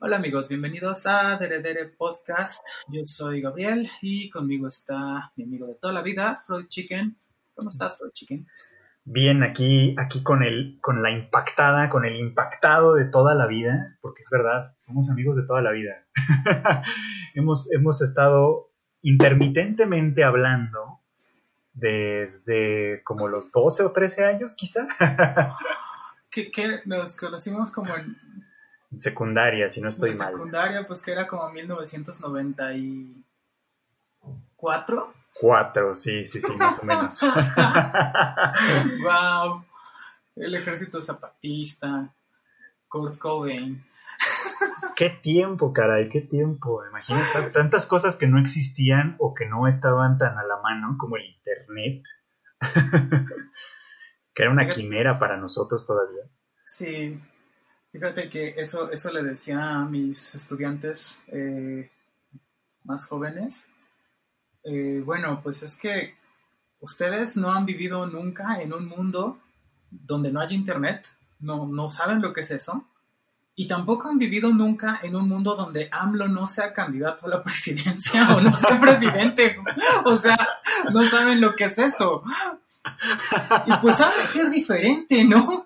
Hola amigos, bienvenidos a Deredere Podcast. Yo soy Gabriel y conmigo está mi amigo de toda la vida, Freud Chicken. ¿Cómo estás, Freud Chicken? Bien, aquí, aquí con el, con la impactada, con el impactado de toda la vida, porque es verdad, somos amigos de toda la vida. hemos, hemos estado intermitentemente hablando desde como los 12 o 13 años, quizá. que, nos conocimos como en secundaria, si no estoy mal. Secundaria, pues que era como 1994. Cuatro, sí, sí, sí, más o menos. wow. El ejército zapatista, Kurt Cobain. qué tiempo, caray, qué tiempo. Imagínate tantas cosas que no existían o que no estaban tan a la mano como el internet. que era una quimera para nosotros todavía. Sí, fíjate que eso, eso le decía a mis estudiantes eh, más jóvenes. Eh, bueno, pues es que ustedes no han vivido nunca en un mundo donde no haya internet, no, no saben lo que es eso, y tampoco han vivido nunca en un mundo donde AMLO no sea candidato a la presidencia o no sea presidente. O sea, no saben lo que es eso. Y pues ha de ser diferente, ¿no?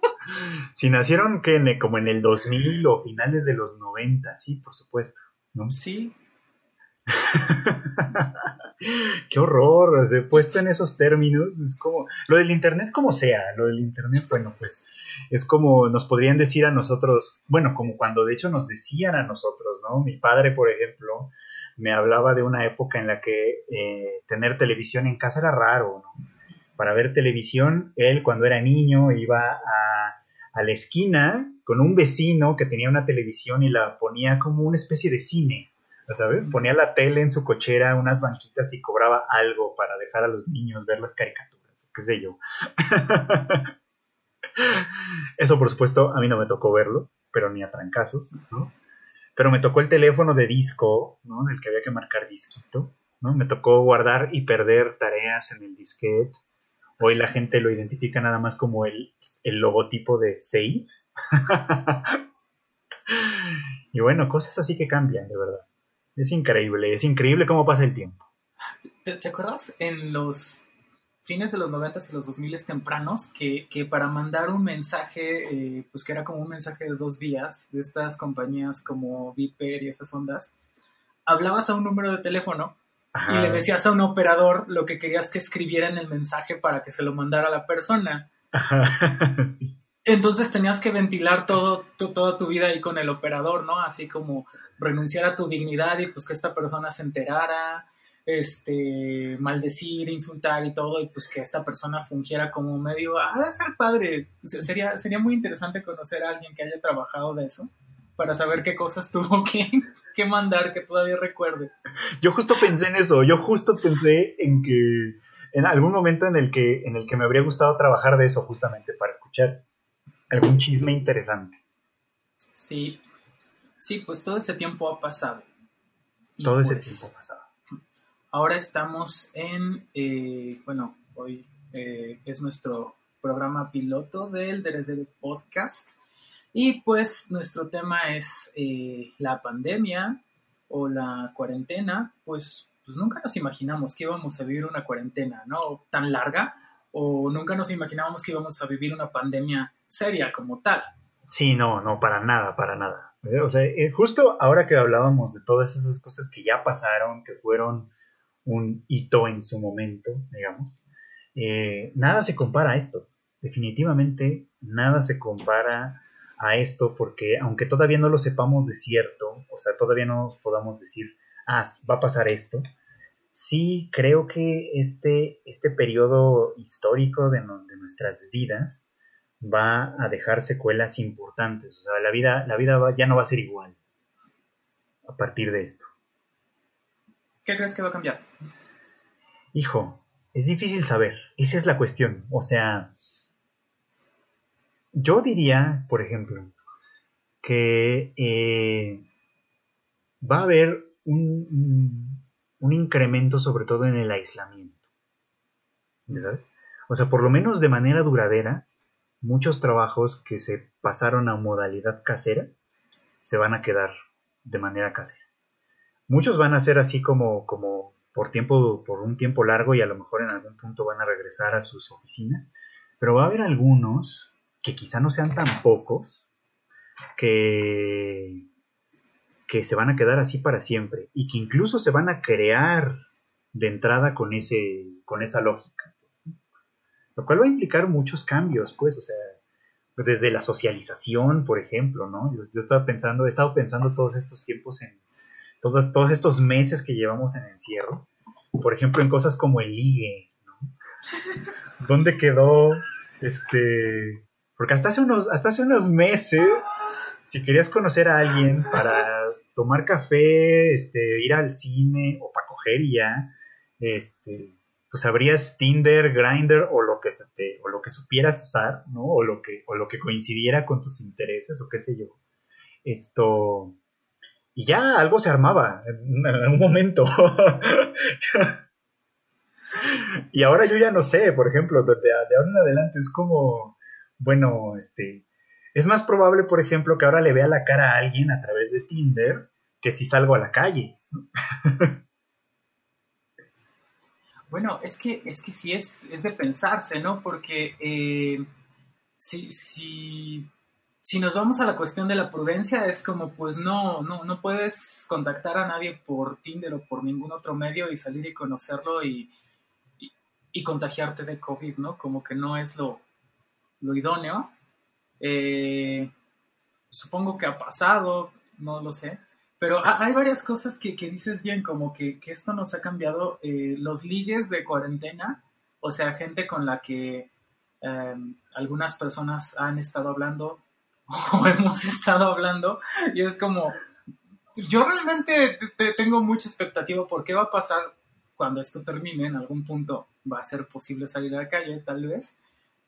Si nacieron que como en el 2000 o finales de los 90, sí, por supuesto. ¿no? Sí. Qué horror, se puesto en esos términos, es como, lo del Internet como sea, lo del Internet, bueno, pues es como nos podrían decir a nosotros, bueno, como cuando de hecho nos decían a nosotros, ¿no? Mi padre, por ejemplo, me hablaba de una época en la que eh, tener televisión en casa era raro, ¿no? para ver televisión, él cuando era niño iba a, la esquina con un vecino que tenía una televisión y la ponía como una especie de cine, ¿sabes? Ponía la tele en su cochera, unas banquitas y cobraba algo para dejar a los niños ver las caricaturas, qué sé yo. Eso, por supuesto, a mí no me tocó verlo, pero ni a trancazos, ¿no? Pero me tocó el teléfono de disco, ¿no? Del que había que marcar disquito, ¿no? Me tocó guardar y perder tareas en el disquete. Hoy la gente lo identifica nada más como el, logotipo de Save. y bueno, cosas así que cambian, de verdad. Es increíble, es increíble cómo pasa el tiempo. ¿Te, acuerdas en los fines de los 90 y los 2000 tempranos que, para mandar un mensaje, eh, pues que era como un mensaje de dos vías de estas compañías como Viper y esas ondas, hablabas a un número de teléfono y le decías a un operador lo que querías que escribiera en el mensaje para que se lo mandara a la persona. Entonces tenías que ventilar todo, toda tu vida ahí con el operador, ¿no? Así como renunciar a tu dignidad y pues que esta persona se enterara, este, maldecir, insultar y todo, y pues que esta persona fungiera como medio, ah, de ser padre. Sería, sería muy interesante conocer a alguien que haya trabajado de eso para saber qué cosas tuvo que, que mandar que todavía recuerde. Yo justo pensé en eso, yo justo pensé en que en algún momento en el que en el que me habría gustado trabajar de eso justamente para escuchar algún chisme interesante. Sí, sí, pues todo ese tiempo ha pasado. todo ese pues, tiempo ha pasado. Ahora estamos en, eh, bueno, hoy eh, es nuestro programa piloto del DRD Podcast y pues nuestro tema es eh, la pandemia o la cuarentena, pues, pues nunca nos imaginamos que íbamos a vivir una cuarentena, ¿no? Tan larga, o nunca nos imaginábamos que íbamos a vivir una pandemia seria como tal. Sí, no, no, para nada, para nada. O sea, eh, justo ahora que hablábamos de todas esas cosas que ya pasaron, que fueron un hito en su momento, digamos, eh, nada se compara a esto. Definitivamente nada se compara a esto porque aunque todavía no lo sepamos de cierto, o sea, todavía no podamos decir, ah, va a pasar esto, sí creo que este, este periodo histórico de, de nuestras vidas va a dejar secuelas importantes, o sea, la vida, la vida ya no va a ser igual a partir de esto. ¿Qué crees que va a cambiar? Hijo, es difícil saber, esa es la cuestión, o sea, yo diría, por ejemplo, que eh, va a haber un, incremento sobre todo en el aislamiento. ¿Sabes? O sea, por lo menos de manera duradera, muchos trabajos que se pasaron a modalidad casera se van a quedar de manera casera. Muchos van a ser así como, como por tiempo, por un tiempo largo y a lo mejor en algún punto van a regresar a sus oficinas, pero va a haber algunos que quizá no sean tan pocos que, que se van a quedar así para siempre y que incluso se van a crear de entrada con, ese, con esa lógica. Pues, Lo cual va a implicar muchos cambios, pues, o sea, desde la socialización, por ejemplo, ¿no? Yo, yo estaba pensando, he estado pensando todos estos tiempos en, todos, todos estos meses que llevamos en encierro, por ejemplo, en cosas como el ligue, ¿no? ¿Dónde quedó este? Porque hasta hace unos, hasta hace unos meses, si querías conocer a alguien para tomar café, este, ir al cine o para coger ya, este, pues abrías Tinder, Grinder o lo que se te, o lo que supieras usar, ¿no? O lo que, o lo que coincidiera con tus intereses o qué sé yo. Esto, y ya algo se armaba en, un momento. y ahora yo ya no sé, por ejemplo, de, de, ahora en adelante es como, bueno, este, es más probable, por ejemplo, que ahora le vea la cara a alguien a través de Tinder que si salgo a la calle. bueno, es que, es que sí es, es de pensarse, ¿no? Porque eh, si, si si nos vamos a la cuestión de la prudencia, es como, pues no, no, no puedes contactar a nadie por Tinder o por ningún otro medio y salir y conocerlo y, y, contagiarte de COVID, ¿no? Como que no es lo, lo idóneo. Eh, supongo que ha pasado, no lo sé. Pero hay varias cosas que, que dices bien, como que, que, esto nos ha cambiado eh, los ligues de cuarentena, o sea, gente con la que eh, algunas personas han estado hablando o hemos estado hablando y es como, yo realmente tengo mucha expectativa por qué va a pasar cuando esto termine, en algún punto va a ser posible salir a la calle, tal vez.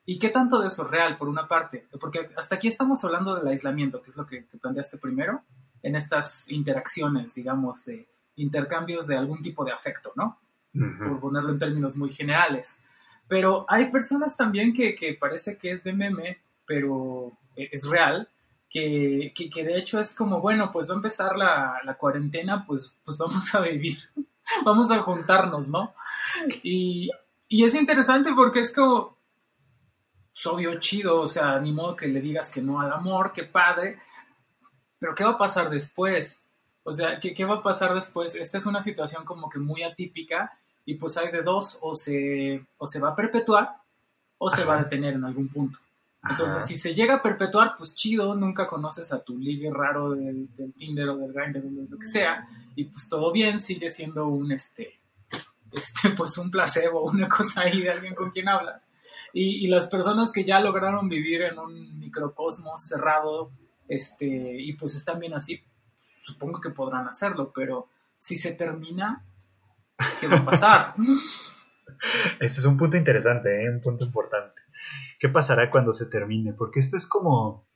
¿Y qué tanto de eso es real, por una parte? Porque hasta aquí estamos hablando del aislamiento, que es lo que, planteaste primero, en estas interacciones, digamos, de intercambios de algún tipo de afecto, ¿no? Por ponerlo en términos muy generales. Pero hay personas también que, que parece que es de meme, pero eh, es real, que, que, de hecho es como, bueno, pues va a empezar la, la cuarentena, pues, pues vamos a vivir, vamos a juntarnos, ¿no? Y, y es interesante porque es como, obvio, chido, o sea, ni modo que le digas que no al amor, qué padre, pero ¿qué va a pasar después? O sea, ¿qué, ¿qué va a pasar después? Esta es una situación como que muy atípica y pues hay de dos, o se, o se va a perpetuar o se va a detener en algún punto. Entonces, si se llega a perpetuar, pues chido, nunca conoces a tu ligue raro del, Tinder o del Grindr o lo que sea, y pues todo bien, sigue siendo un, este, este, pues un placebo, una cosa ahí de alguien con quien hablas. Y, y las personas que ya lograron vivir en un microcosmos cerrado, este, y pues están bien así, supongo que podrán hacerlo, pero si se termina, ¿qué va a pasar? Ese es un punto interesante, ¿eh? un punto importante. ¿Qué pasará cuando se termine? Porque esto es como...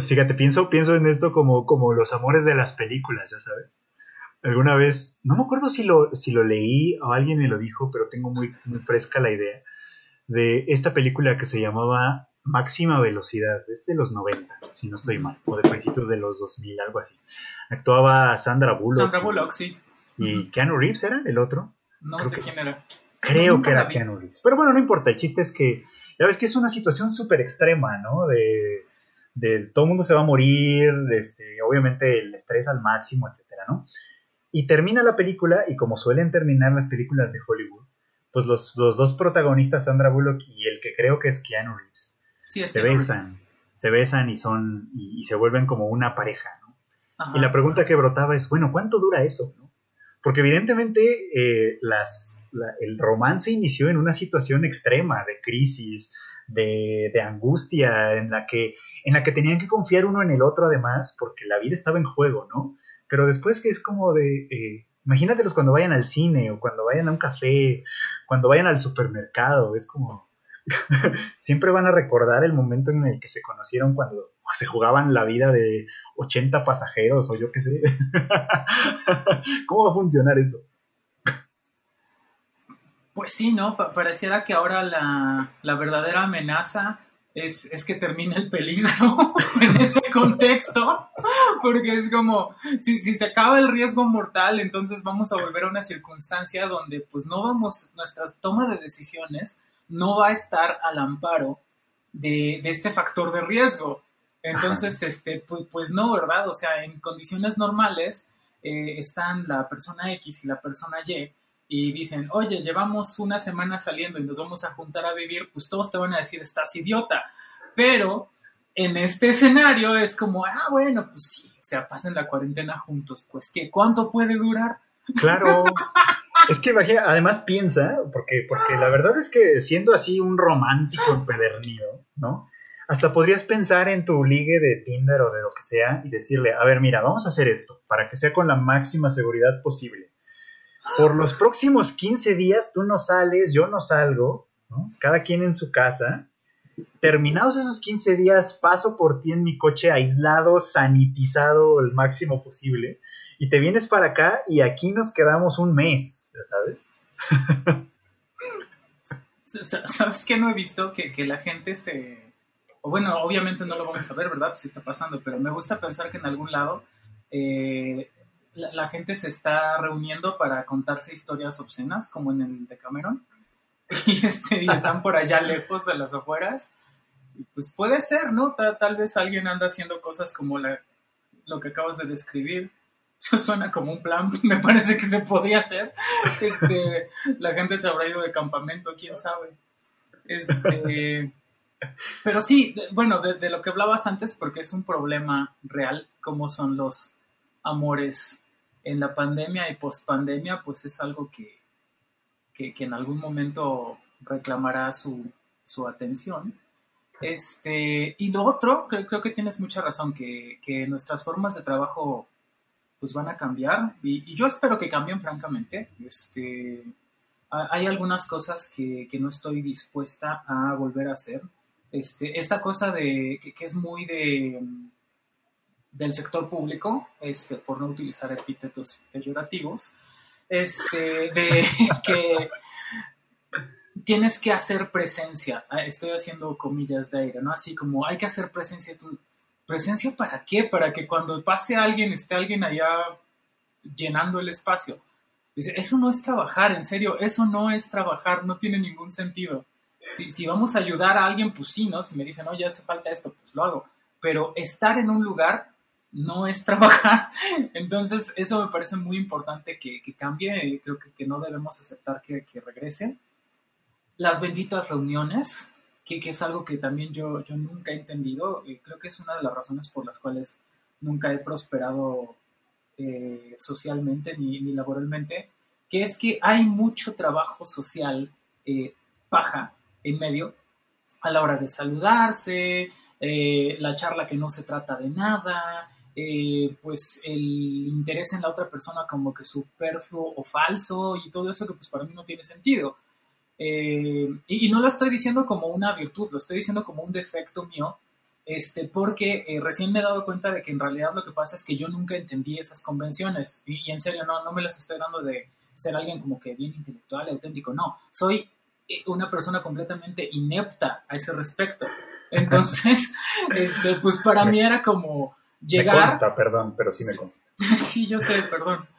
Fíjate, pienso, pienso en esto como, como los amores de las películas, ya sabes. Alguna vez, no me acuerdo si lo, si lo leí o alguien me lo dijo, pero tengo muy, muy fresca la idea de esta película que se llamaba Máxima Velocidad, es de los 90, si no estoy mal, o de principios de los 2000, algo así. Actuaba Sandra Bullock. Sandra Bullock, sí. ¿Y Keanu Reeves era el otro? No sé quién era. Creo que era Keanu Reeves. Pero bueno, no importa. El chiste es que, ya ves que es una situación súper extrema, ¿no? De, de, todo el mundo se va a morir, este, obviamente el estrés al máximo, etcétera, ¿no? Y termina la película, y como suelen terminar las películas de Hollywood, pues los, los dos protagonistas, Sandra Bullock y el que creo que es Keanu Reeves, se besan, se besan y son, y, se vuelven como una pareja, ¿no? y la pregunta que brotaba es, bueno, ¿cuánto dura eso? ¿no? Porque evidentemente eh, las, el romance inició en una situación extrema de crisis, de, angustia, en la, que, en la que tenían que confiar uno en el otro además, porque la vida estaba en juego, ¿no? Pero después que es como de, eh, imagínatelos cuando vayan al cine o cuando vayan a un café, cuando vayan al supermercado, es como, siempre van a recordar el momento en el que se conocieron cuando se jugaban la vida de 80 pasajeros o yo qué sé. ¿Cómo va a funcionar eso? Pues sí, ¿no? pareciera que ahora la, verdadera amenaza es, es que termina el peligro en ese contexto, porque es como, si, si se acaba el riesgo mortal, entonces vamos a volver a una circunstancia donde pues no vamos, nuestra toma de decisiones no va a estar al amparo de, de este factor de riesgo. Entonces, este, pues, pues, no, ¿verdad? O sea, en condiciones normales eh, están la persona X y la persona Y y dicen, oye, llevamos una semana saliendo y nos vamos a juntar a vivir, pues todos te van a decir, estás idiota. Pero en este escenario es como, ah, bueno, pues sí, o sea, pasen la cuarentena juntos, pues ¿qué? ¿Cuánto puede durar? Claro. es que además piensa, porque, porque la verdad es que siendo así un romántico empedernido, ¿no? Hasta podrías pensar en tu ligue de Tinder o de lo que sea y decirle, a ver, mira, vamos a hacer esto para que sea con la máxima seguridad posible. Por los próximos 15 días tú no sales, yo no salgo, cada quien en su casa. Terminados esos 15 días, paso por ti en mi coche aislado, sanitizado el máximo posible, y te vienes para acá y aquí nos quedamos un mes, ¿sabes? ¿Sabes qué no he visto? Que, la gente se bueno, obviamente no lo vamos a ver, ¿verdad? Si está pasando, pero me gusta pensar que en algún lado eh, la, gente se está reuniendo para contarse historias obscenas, como en el de Cameron, y, este, están por allá lejos de las afueras. pues puede ser, ¿no? Tal, vez alguien anda haciendo cosas como la, lo que acabas de describir. Eso suena como un plan, me parece que se podría hacer. Este, la gente se habrá ido de campamento, quién sabe. Este, pero sí, bueno, de, lo que hablabas antes, porque es un problema real, como son los amores en la pandemia y post pandemia, pues es algo que, que, en algún momento reclamará su, su, atención. Este, y lo otro, creo, que tienes mucha razón, que, que, nuestras formas de trabajo pues van a cambiar y, y, yo espero que cambien francamente. Este, hay algunas cosas que, que no estoy dispuesta a volver a hacer este, esta cosa de que, es muy de del sector público, este, por no utilizar epítetos peyorativos, este, de que tienes que hacer presencia. Ah, estoy haciendo comillas de aire, ¿no? Así como hay que hacer presencia. ¿Presencia para qué? Para que cuando pase alguien, esté alguien allá llenando el espacio. Dice, eso no es trabajar, en serio, eso no es trabajar, no tiene ningún sentido si, vamos a ayudar a alguien, pues sí, ¿no? Si me dicen, no, ya hace falta esto, pues lo hago. Pero estar en un lugar no es trabajar. Entonces, eso me parece muy importante que, cambie. Creo que, no debemos aceptar que, que regrese. Las benditas reuniones, que, es algo que también yo, yo nunca he entendido. Creo que es una de las razones por las cuales nunca he prosperado eh, socialmente ni, laboralmente, que es que hay mucho trabajo social eh, paja en medio a la hora de saludarse, eh, la charla que no se trata de nada, eh, pues el interés en la otra persona como que superfluo o falso y todo eso que pues para mí no tiene sentido. Eh, y, no lo estoy diciendo como una virtud, lo estoy diciendo como un defecto mío, este, porque recién me he dado cuenta de que en realidad lo que pasa es que yo nunca entendí esas convenciones y, y en serio no, no me las estoy dando de ser alguien como que bien intelectual, auténtico, no, soy una persona completamente inepta a ese respecto. Entonces, este, pues para mí era como llegar. Me consta, perdón, pero sí me consta. Sí, yo sé, perdón.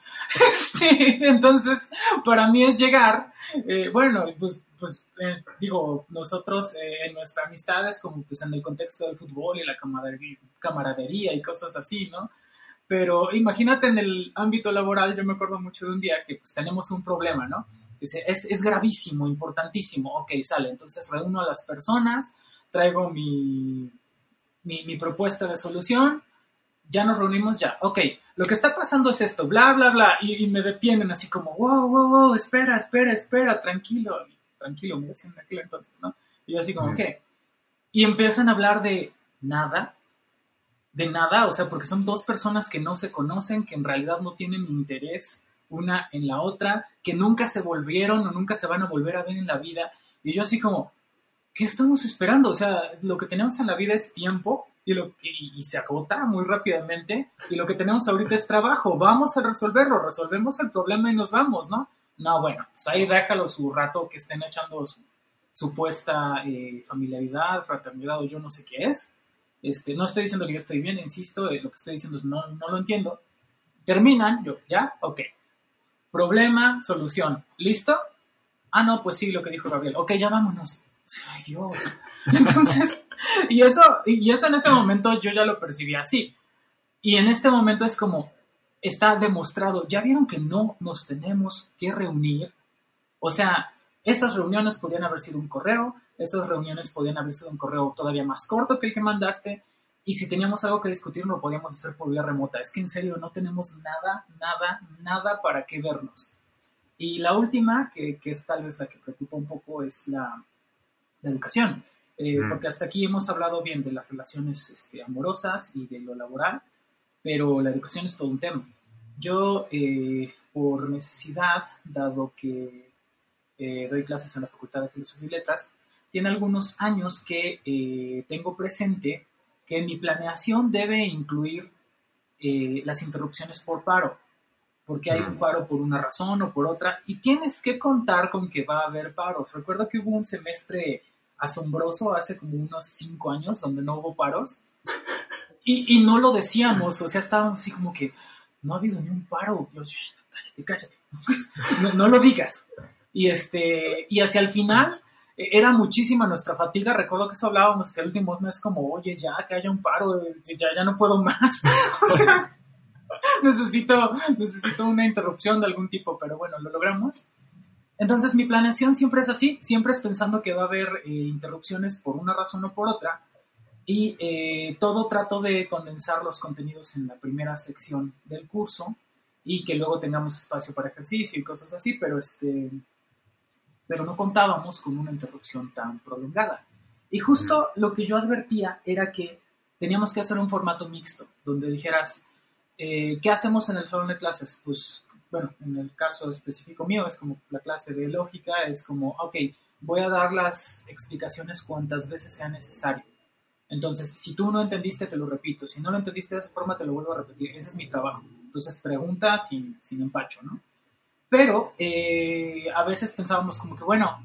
Este, entonces, para mí es llegar, eh, bueno, pues, pues eh, digo, nosotros eh, en nuestra amistad es como pues en el contexto del fútbol y la camaradería, y cosas así, ¿no? Pero imagínate en el ámbito laboral, yo me acuerdo mucho de un día que pues tenemos un problema, ¿no? Dice, es, gravísimo, importantísimo. Ok, sale. Entonces reúno a las personas, traigo mi, mi, propuesta de solución, ya nos reunimos, ya. Ok, lo que está pasando es esto, bla, bla, bla. Y, me detienen así como, wow, wow, wow, espera, espera, espera, tranquilo. Tranquilo, me decían en aquel entonces, ¿no? Y yo así como, ¿qué? Y empiezan a hablar de nada, de nada, o sea, porque son dos personas que no se conocen, que en realidad no tienen interés una en la otra, que nunca se volvieron o nunca se van a volver a ver en la vida. Y yo así como, ¿qué estamos esperando? O sea, lo que tenemos en la vida es tiempo y, lo que, y se agota muy rápidamente y lo que tenemos ahorita es trabajo. Vamos a resolverlo, resolvemos el problema y nos vamos, ¿no? No, bueno, pues ahí déjalo su rato que estén echando su, supuesta eh, familiaridad, fraternidad o yo no sé qué es. Este, no estoy diciendo que yo estoy bien, insisto, eh, lo que estoy diciendo es no, no lo entiendo. Terminan, yo, ¿ya? Ok. Problema, solución. ¿Listo? Ah, no, pues sí, lo que dijo Gabriel. Ok, ya vámonos. Ay, Dios. Entonces, y eso, y eso en ese momento yo ya lo percibí así. Y en este momento es como, está demostrado, ya vieron que no nos tenemos que reunir. O sea, esas reuniones podían haber sido un correo, esas reuniones podían haber sido un correo todavía más corto que el que mandaste, y si teníamos algo que discutir lo podíamos hacer por vía remota. Es que en serio no tenemos nada, nada, nada para qué vernos. Y la última, que, es tal vez la que preocupa un poco, es la, educación. Eh, mm. Porque hasta aquí hemos hablado bien de las relaciones este, amorosas y de lo laboral, pero la educación es todo un tema. Yo, eh, por necesidad, dado que eh, doy clases en la Facultad de Filosofía y Letras, tiene algunos años que tengo presente que mi planeación debe incluir las interrupciones por paro, porque hay un mm. paro por una razón o por otra, y tienes que contar con que va a haber paros. Recuerdo que hubo un semestre asombroso hace como unos cinco años donde no hubo paros, y, no lo decíamos, o sea, estábamos así como que no ha habido ni un paro. Yo, cállate, cállate. No, lo digas. Y, este, y hacia el final e, era muchísima nuestra fatiga. Recuerdo que eso hablábamos el último mes, como, oye, ya que haya un paro, ya, ya no puedo más. o sea, necesito, necesito una interrupción de algún tipo, pero bueno, lo logramos. Entonces mi planeación siempre es así, siempre es pensando que va a haber eh, interrupciones por una razón o por otra, y eh, todo trato de condensar los contenidos en la primera sección del curso y que luego tengamos espacio para ejercicio y cosas así, pero, este, pero no contábamos con una interrupción tan prolongada. Y justo lo que yo advertía era que teníamos que hacer un formato mixto, donde dijeras, eh, ¿qué hacemos en el salón de clases? Pues, bueno, en el caso específico mío es como la clase de lógica, es como, ok, voy a dar las explicaciones cuantas veces sea necesario entonces, si tú no entendiste, te lo repito. Si no lo entendiste de esa forma, te lo vuelvo a repetir. Ese es mi trabajo. Entonces, pregunta sin, sin empacho, ¿no? Pero eh, a veces pensábamos como que, bueno,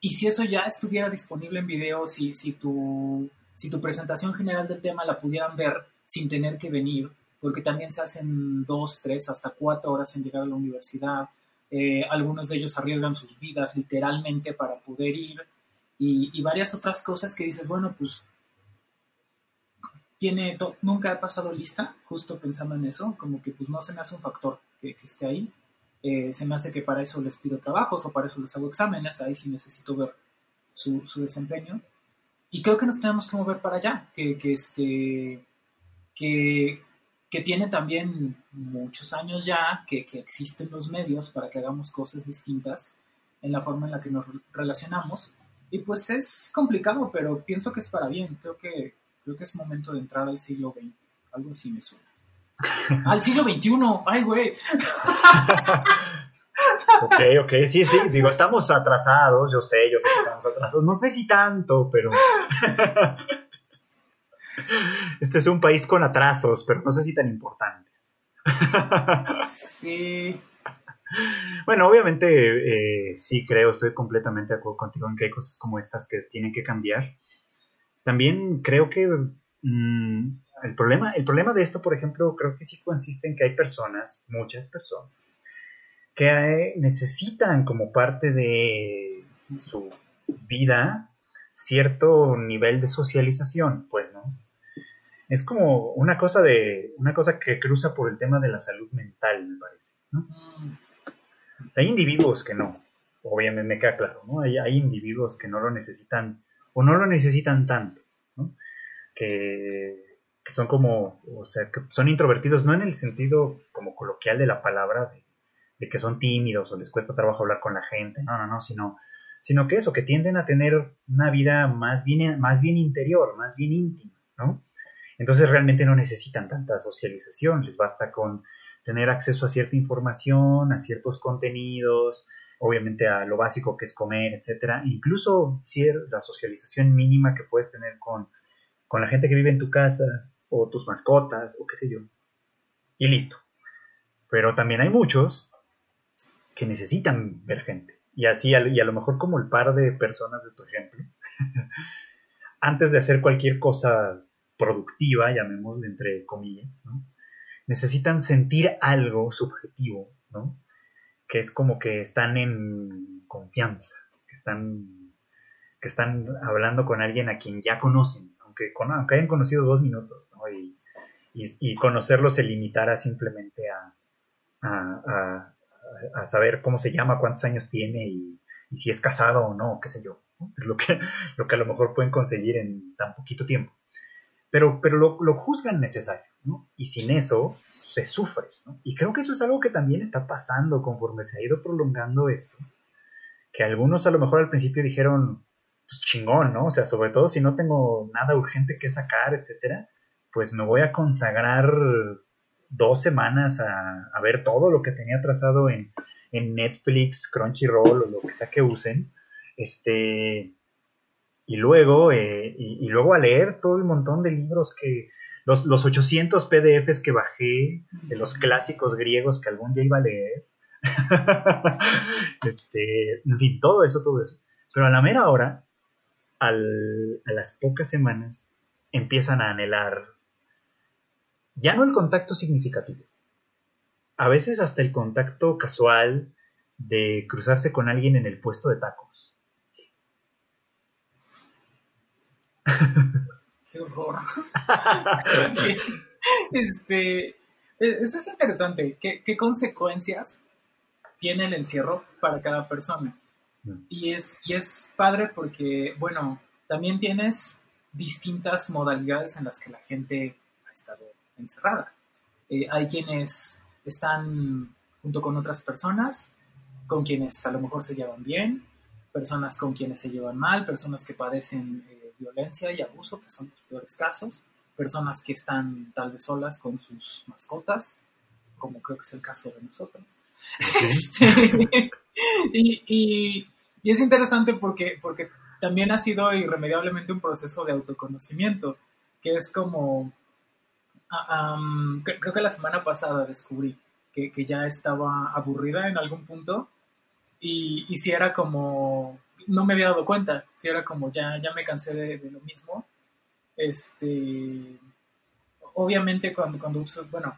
¿y si eso ya estuviera disponible en video? Si, si, tu, si tu presentación general del tema la pudieran ver sin tener que venir, porque también se hacen dos, tres, hasta cuatro horas en llegar a la universidad. Eh, algunos de ellos arriesgan sus vidas literalmente para poder ir. Y, y, varias otras cosas que dices, bueno, pues tiene nunca he pasado lista, justo pensando en eso, como que pues no se me hace un factor que, esté ahí. Eh, se me hace que para eso les pido trabajos o para eso les hago exámenes, ahí sí necesito ver su, desempeño. Y creo que nos tenemos que mover para allá, que, que este, que, que, tiene también muchos años ya, que, que existen los medios para que hagamos cosas distintas en la forma en la que nos relacionamos. Y pues es complicado, pero pienso que es para bien. Creo que Creo que es momento de entrar al siglo XX. Algo así me suena. al siglo XXI. Ay, güey. ok, ok, sí, sí, digo, estamos atrasados, yo sé, yo sé que estamos atrasados, no sé si tanto, pero... este es un país con atrasos, pero no sé si tan importantes. sí. Bueno, obviamente eh, sí creo, estoy completamente de acuerdo contigo en que hay cosas como estas que tienen que cambiar. También creo que mm, el, problema, el problema de esto, por ejemplo, creo que sí consiste en que hay personas, muchas personas, que necesitan como parte de su vida cierto nivel de socialización, pues, ¿no? Es como una cosa de una cosa que cruza por el tema de la salud mental, me parece, ¿no? Hay individuos que no, obviamente me queda claro, ¿no? Hay, hay individuos que no lo necesitan o no lo necesitan tanto, que, son como, o sea, que son introvertidos, no en el sentido como coloquial de la palabra, de, que son tímidos o les cuesta trabajo hablar con la gente, no, no, no, sino, sino que eso, que tienden a tener una vida más bien, más bien interior, más bien íntima, ¿no? Entonces realmente no necesitan tanta socialización, les basta con tener acceso a cierta información, a ciertos contenidos, obviamente a lo básico que es comer, etcétera, incluso la socialización mínima que puedes tener con, con la gente que vive en tu casa o tus mascotas o qué sé yo. Y listo. Pero también hay muchos que necesitan ver gente, y así, y a lo mejor como el par de personas de tu ejemplo, antes de hacer cualquier cosa productiva, llamémosle entre comillas, necesitan sentir algo subjetivo, que es como que están en confianza, que están, que están hablando con alguien a quien ya conocen, aunque, aunque hayan conocido dos minutos, y, conocerlo se limitara simplemente a, saber cómo se llama, cuántos años tiene y, si es casado o no, qué sé yo. Es lo que, lo que a lo mejor pueden conseguir en tan poquito tiempo. Pero, pero lo, lo juzgan necesario, ¿no? Y sin eso se sufre, ¿no? Y creo que eso es algo que también está pasando conforme se ha ido prolongando esto. Que algunos a lo mejor al principio dijeron, pues chingón, ¿no? O sea, sobre todo si no tengo nada urgente que sacar, etcétera pues me voy a consagrar dos semanas a, ver todo lo que tenía trazado en, Netflix, Crunchyroll o lo que sea que usen. Este, y luego, eh, y, luego a leer todo el montón de libros que, los, los 800 PDFs que bajé de los clásicos griegos que algún día iba a leer. este, en fin, todo eso, todo eso. Pero a la mera hora, a las pocas semanas, empiezan a anhelar ya no el contacto significativo. A veces hasta el contacto casual de cruzarse con alguien en el puesto de tacos. Qué horror. este, e-, eso es interesante. ¿Qué, ¿Qué, consecuencias tiene el encierro para cada persona? Mm. Y es, y es padre porque, bueno, también tienes distintas modalidades en las que la gente ha estado encerrada. Eh, hay quienes están junto con otras personas, con quienes a lo mejor se llevan bien, personas con quienes se llevan mal, personas que padecen eh, violencia y abuso, que son los peores casos, personas que están tal vez solas con sus mascotas, como creo que es el caso de nosotros. Este, y, es interesante porque, porque también ha sido irremediablemente un proceso de autoconocimiento, que es como Ah, creo que la semana pasada descubrí que, ya estaba aburrida en algún punto y, y si era como, no me había dado cuenta, si era como ya, ya me cansé de, lo mismo. Este, obviamente cuando, cuando uso, bueno,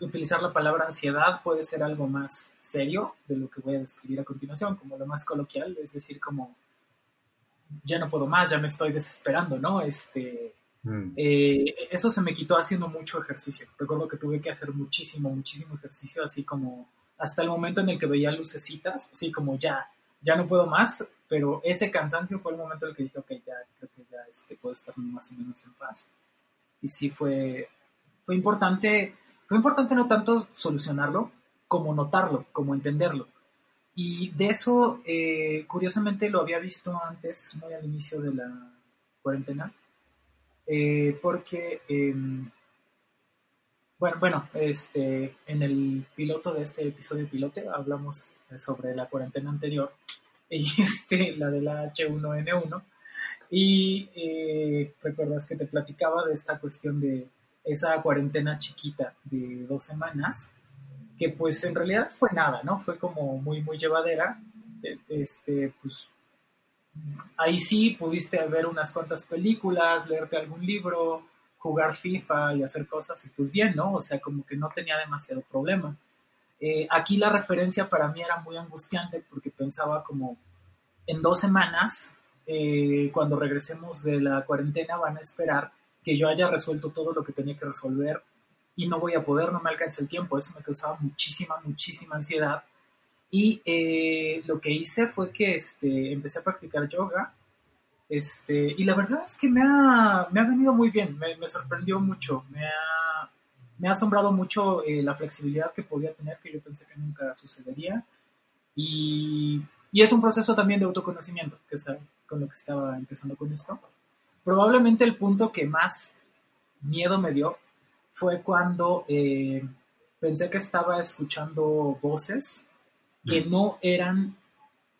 utilizar la palabra ansiedad puede ser algo más serio de lo que voy a describir a continuación, como lo más coloquial, es decir, como ya no puedo más, ya me estoy desesperando, ¿no? Este, Mm. Eh, eso se me quitó haciendo mucho ejercicio. Recuerdo que tuve que hacer muchísimo, muchísimo ejercicio, así como hasta el momento en el que veía lucecitas, así como ya, ya no puedo más, pero ese cansancio fue el momento en el que dije, ok, ya creo que ya este, puedo estar más o menos en paz. Y sí fue, fue importante, fue importante no tanto solucionarlo, como notarlo, como entenderlo. Y de eso, eh, curiosamente, lo había visto antes, muy al inicio de la cuarentena, eh, porque, em, bueno, bueno, este, en el piloto de este episodio pilote hablamos sobre la cuarentena anterior, y este, la de la H1N1, y eh, recuerdas que te platicaba de esta cuestión de esa cuarentena chiquita de dos semanas, que pues en realidad fue nada, ¿no? Fue como muy, muy llevadera, este, pues ahí sí pudiste ver unas cuantas películas, leerte algún libro, jugar FIFA y hacer cosas, y pues bien, ¿no? O sea, como que no tenía demasiado problema. Eh, aquí la referencia para mí era muy angustiante porque pensaba como en dos semanas, eh, cuando regresemos de la cuarentena, van a esperar que yo haya resuelto todo lo que tenía que resolver y no voy a poder, no me alcanza el tiempo. Eso me causaba muchísima, muchísima ansiedad y eh, lo que hice fue que este, empecé a practicar yoga. Este, y la verdad es que me ha, me ha venido muy bien, me, me sorprendió mucho, me ha, me ha asombrado mucho eh, la flexibilidad que podía tener, que yo pensé que nunca sucedería. Y, y es un proceso también de autoconocimiento, que es con lo que estaba empezando con esto. Probablemente el punto que más miedo me dio fue cuando eh, pensé que estaba escuchando voces que no eran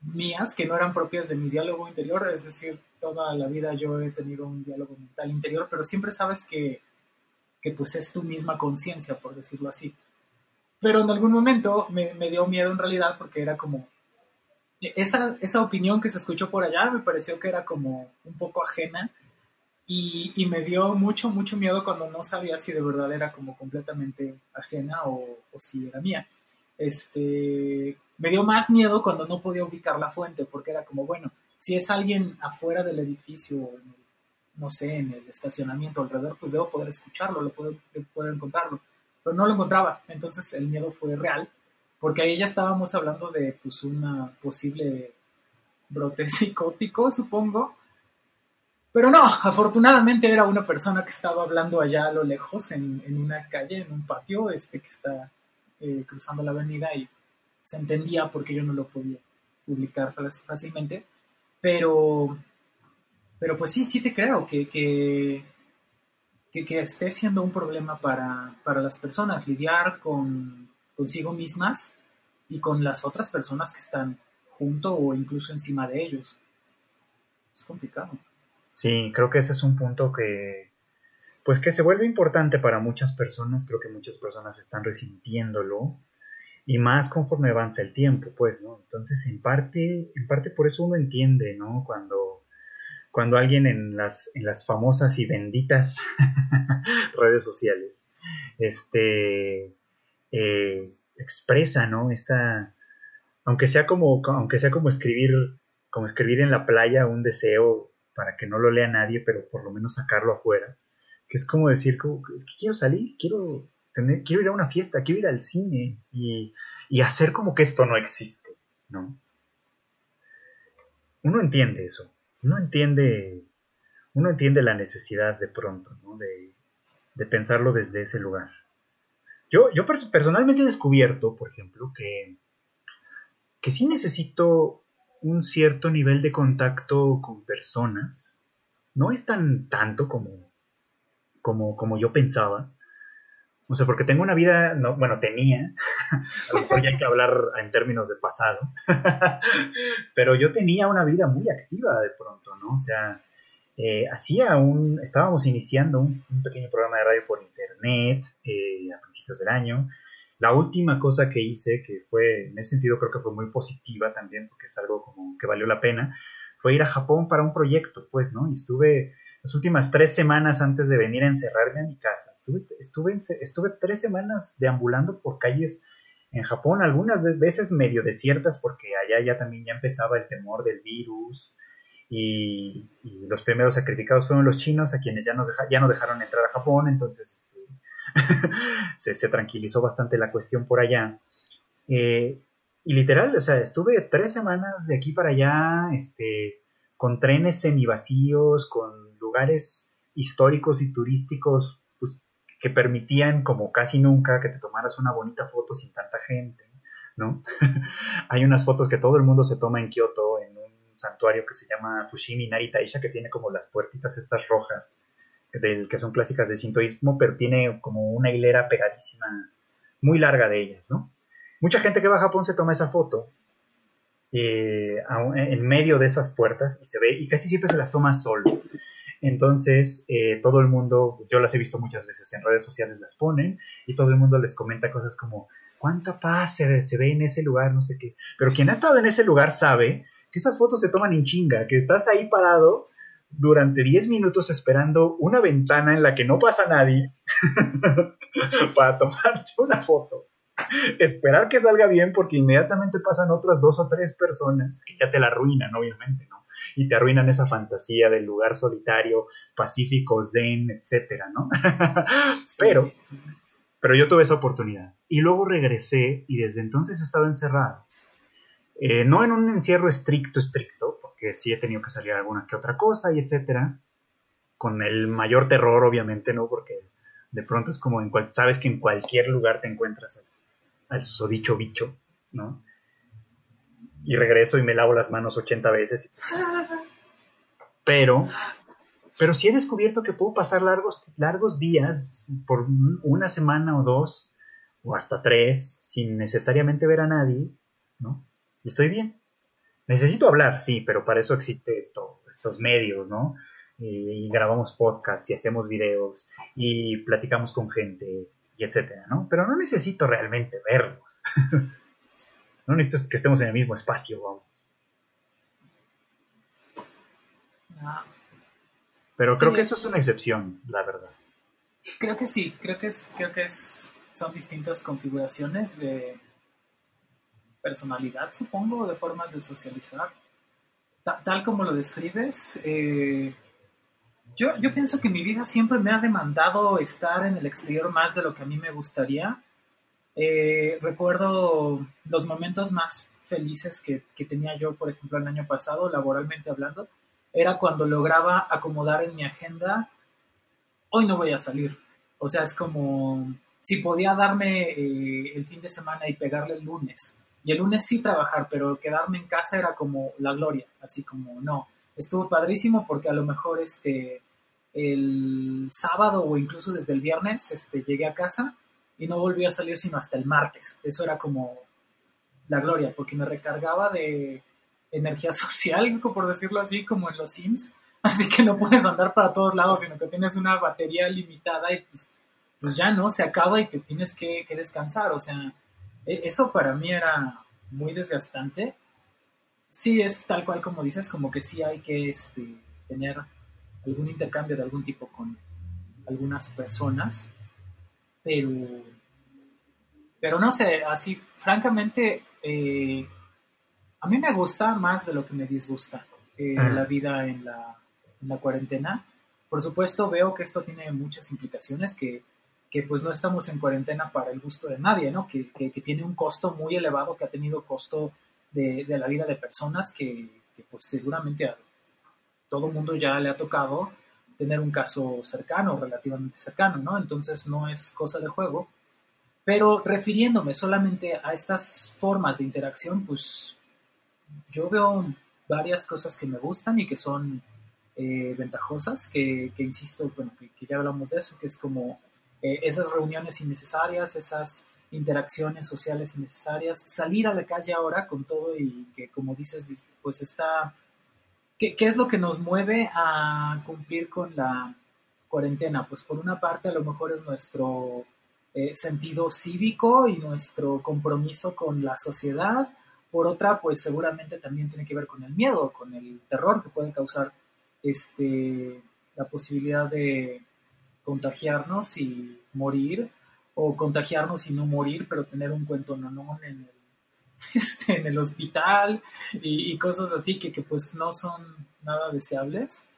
mías, que no eran propias de mi diálogo interior, es decir, toda la vida yo he tenido un diálogo mental interior, pero siempre sabes que, que pues es tu misma conciencia, por decirlo así. Pero en algún momento me, me, dio miedo en realidad porque era como, esa, esa opinión que se escuchó por allá me pareció que era como un poco ajena y, y, me dio mucho, mucho miedo cuando no sabía si de verdad era como completamente ajena o, o si era mía. Este, me dio más miedo cuando no podía ubicar la fuente, porque era como, bueno, si es alguien afuera del edificio, no sé, en el estacionamiento alrededor, pues debo poder escucharlo, lo puedo, poder encontrarlo. Pero no lo encontraba, entonces el miedo fue real, porque ahí ya estábamos hablando de pues una posible brote psicótico, supongo, pero no, afortunadamente era una persona que estaba hablando allá a lo lejos, en, una calle, en un patio este, que está eh, cruzando la avenida y se entendía porque yo no lo podía publicar fácilmente. Pero, pero pues sí, sí te creo que, que, que, esté siendo un problema para, para las personas, lidiar con consigo mismas y con las otras personas que están junto o incluso encima de ellos. Es complicado. Sí, creo que ese es un punto que, pues que se vuelve importante para muchas personas, creo que muchas personas están resintiéndolo y más conforme avanza el tiempo, pues, ¿no? Entonces, en parte, en parte por eso uno entiende, ¿no? Cuando, cuando alguien en las, en las famosas y benditas redes sociales, este, eh, expresa, ¿no? Esta, aunque sea como, aunque sea como escribir, como escribir en la playa un deseo para que no lo lea nadie, pero por lo menos sacarlo afuera. Que es como decir, es que quiero salir, quiero, quiero ir a una fiesta, quiero ir al cine y, hacer como que esto no existe, ¿no? Uno entiende eso, uno entiende, uno entiende la necesidad de pronto, ¿no? De, de pensarlo desde ese lugar. Yo, yo personalmente he descubierto, por ejemplo, que, que sí necesito un cierto nivel de contacto con personas. No es tan tanto como, como, como yo pensaba. O sea, porque tengo una vida, no, bueno, tenía, a lo mejor ya hay que hablar en términos de pasado, pero yo tenía una vida muy activa de pronto, ¿no? O sea, eh, hacía un, estábamos iniciando un, pequeño programa de radio por internet eh, a principios del año, la última cosa que hice, que fue, en ese sentido creo que fue muy positiva también, porque es algo como que valió la pena, fue ir a Japón para un proyecto, pues, ¿no? Y estuve las últimas tres semanas antes de venir a encerrarme a mi casa. Estuve, estuve, estuve tres semanas deambulando por calles en Japón, algunas veces medio desiertas, porque allá ya también ya empezaba el temor del virus. Y, los primeros sacrificados fueron los chinos, a quienes ya, nos ya no dejaron entrar a Japón, entonces se, tranquilizó bastante la cuestión por allá. Eh, y literal, o sea, estuve tres semanas de aquí para allá, este, con trenes semivacíos, con lugares históricos y turísticos, pues, que permitían como casi nunca que te tomaras una bonita foto sin tanta gente, ¿no? Hay unas fotos que todo el mundo se toma en Kioto, en un santuario que se llama Fushimi Naritaisha, que tiene como las puertitas estas rojas, que son clásicas de sintoísmo, pero tiene como una hilera pegadísima, muy larga de ellas, ¿no? Mucha gente que va a Japón se toma esa foto eh, en medio de esas puertas y se ve, y casi siempre se las toma solo. Entonces, eh, todo el mundo, yo las he visto muchas veces en redes sociales, las ponen y todo el mundo les comenta cosas como, ¿cuánta paz se, se ve en ese lugar? No sé qué. Pero quien ha estado en ese lugar sabe que esas fotos se toman en chinga, que estás ahí parado durante 10 minutos esperando una ventana en la que no pasa nadie para tomarte una foto. Esperar que salga bien porque inmediatamente pasan otras dos o tres personas que ya te la arruinan, obviamente, ¿no? Y te arruinan esa fantasía del lugar solitario, pacífico, zen, etcétera, ¿no? pero, pero yo tuve esa oportunidad. Y luego regresé y desde entonces he estado encerrado. Eh, no en un encierro estricto, estricto, que sí he tenido que salir alguna que otra cosa y etcétera, con el mayor terror obviamente, ¿no? Porque de pronto es como, en cual, sabes que en cualquier lugar te encuentras al, susodicho bicho, ¿no? Y regreso y me lavo las manos 80 veces. Pero, pero sí he descubierto que puedo pasar largos, largos días, por una semana o dos, o hasta tres, sin necesariamente ver a nadie, ¿no? Y estoy bien. Necesito hablar, sí, pero para eso existe esto, estos medios, ¿no? Y, grabamos podcasts y hacemos videos y platicamos con gente y etcétera, ¿no? Pero no necesito realmente verlos. No necesito que estemos en el mismo espacio, vamos. Pero creo que eso es una excepción, la verdad. Creo que sí, creo que es, creo que es, son distintas configuraciones de personalidad, supongo, de formas de socializar. Tal como lo describes, eh, yo, yo pienso que mi vida siempre me ha demandado estar en el exterior más de lo que a mí me gustaría eh, recuerdo los momentos más felices que, tenía yo, por ejemplo, el año pasado, laboralmente hablando, era cuando lograba acomodar en mi agenda, hoy no voy a salir. O sea, es como si podía darme eh, el fin de semana y pegarle el lunes. Y el lunes sí trabajar, pero quedarme en casa era como la gloria, así como no. Estuvo padrísimo porque a lo mejor este el sábado o incluso desde el viernes este, llegué a casa y no volví a salir sino hasta el martes. Eso era como la gloria, porque me recargaba de energía social, por decirlo así, como en los Sims. Así que no puedes andar para todos lados, sino que tienes una batería limitada y pues, pues ya no, se acaba y te tienes que, descansar. O sea, e, eso para mí era muy desgastante. Sí, es tal cual como dices, como que sí hay que este, tener algún intercambio de algún tipo con algunas personas, pero, pero no sé, así, francamente, eh, a mí me gusta más de lo que me disgusta eh, la vida en la, en la, cuarentena. Por supuesto, veo que esto tiene muchas implicaciones, que, que pues no estamos en cuarentena para el gusto de nadie, ¿no? Que, que, tiene un costo muy elevado, que ha tenido costo de, de la vida de personas que, que pues seguramente a todo mundo ya le ha tocado tener un caso cercano, relativamente cercano, ¿no? Entonces no es cosa de juego. Pero refiriéndome solamente a estas formas de interacción, pues yo veo varias cosas que me gustan y que son eh, ventajosas, que, insisto, bueno, que, ya hablamos de eso, que es como eh, esas reuniones innecesarias, esas interacciones sociales innecesarias, salir a la calle ahora con todo y que como dices, pues está, ¿qué, es lo que nos mueve a cumplir con la cuarentena? Pues por una parte a lo mejor es nuestro eh, sentido cívico y nuestro compromiso con la sociedad, por otra, pues seguramente también tiene que ver con el miedo, con el terror que puede causar este, la posibilidad de contagiarnos y morir, o contagiarnos y no morir, pero tener un cuento no en el, este, en el hospital y, cosas así que, que, pues no son nada deseables.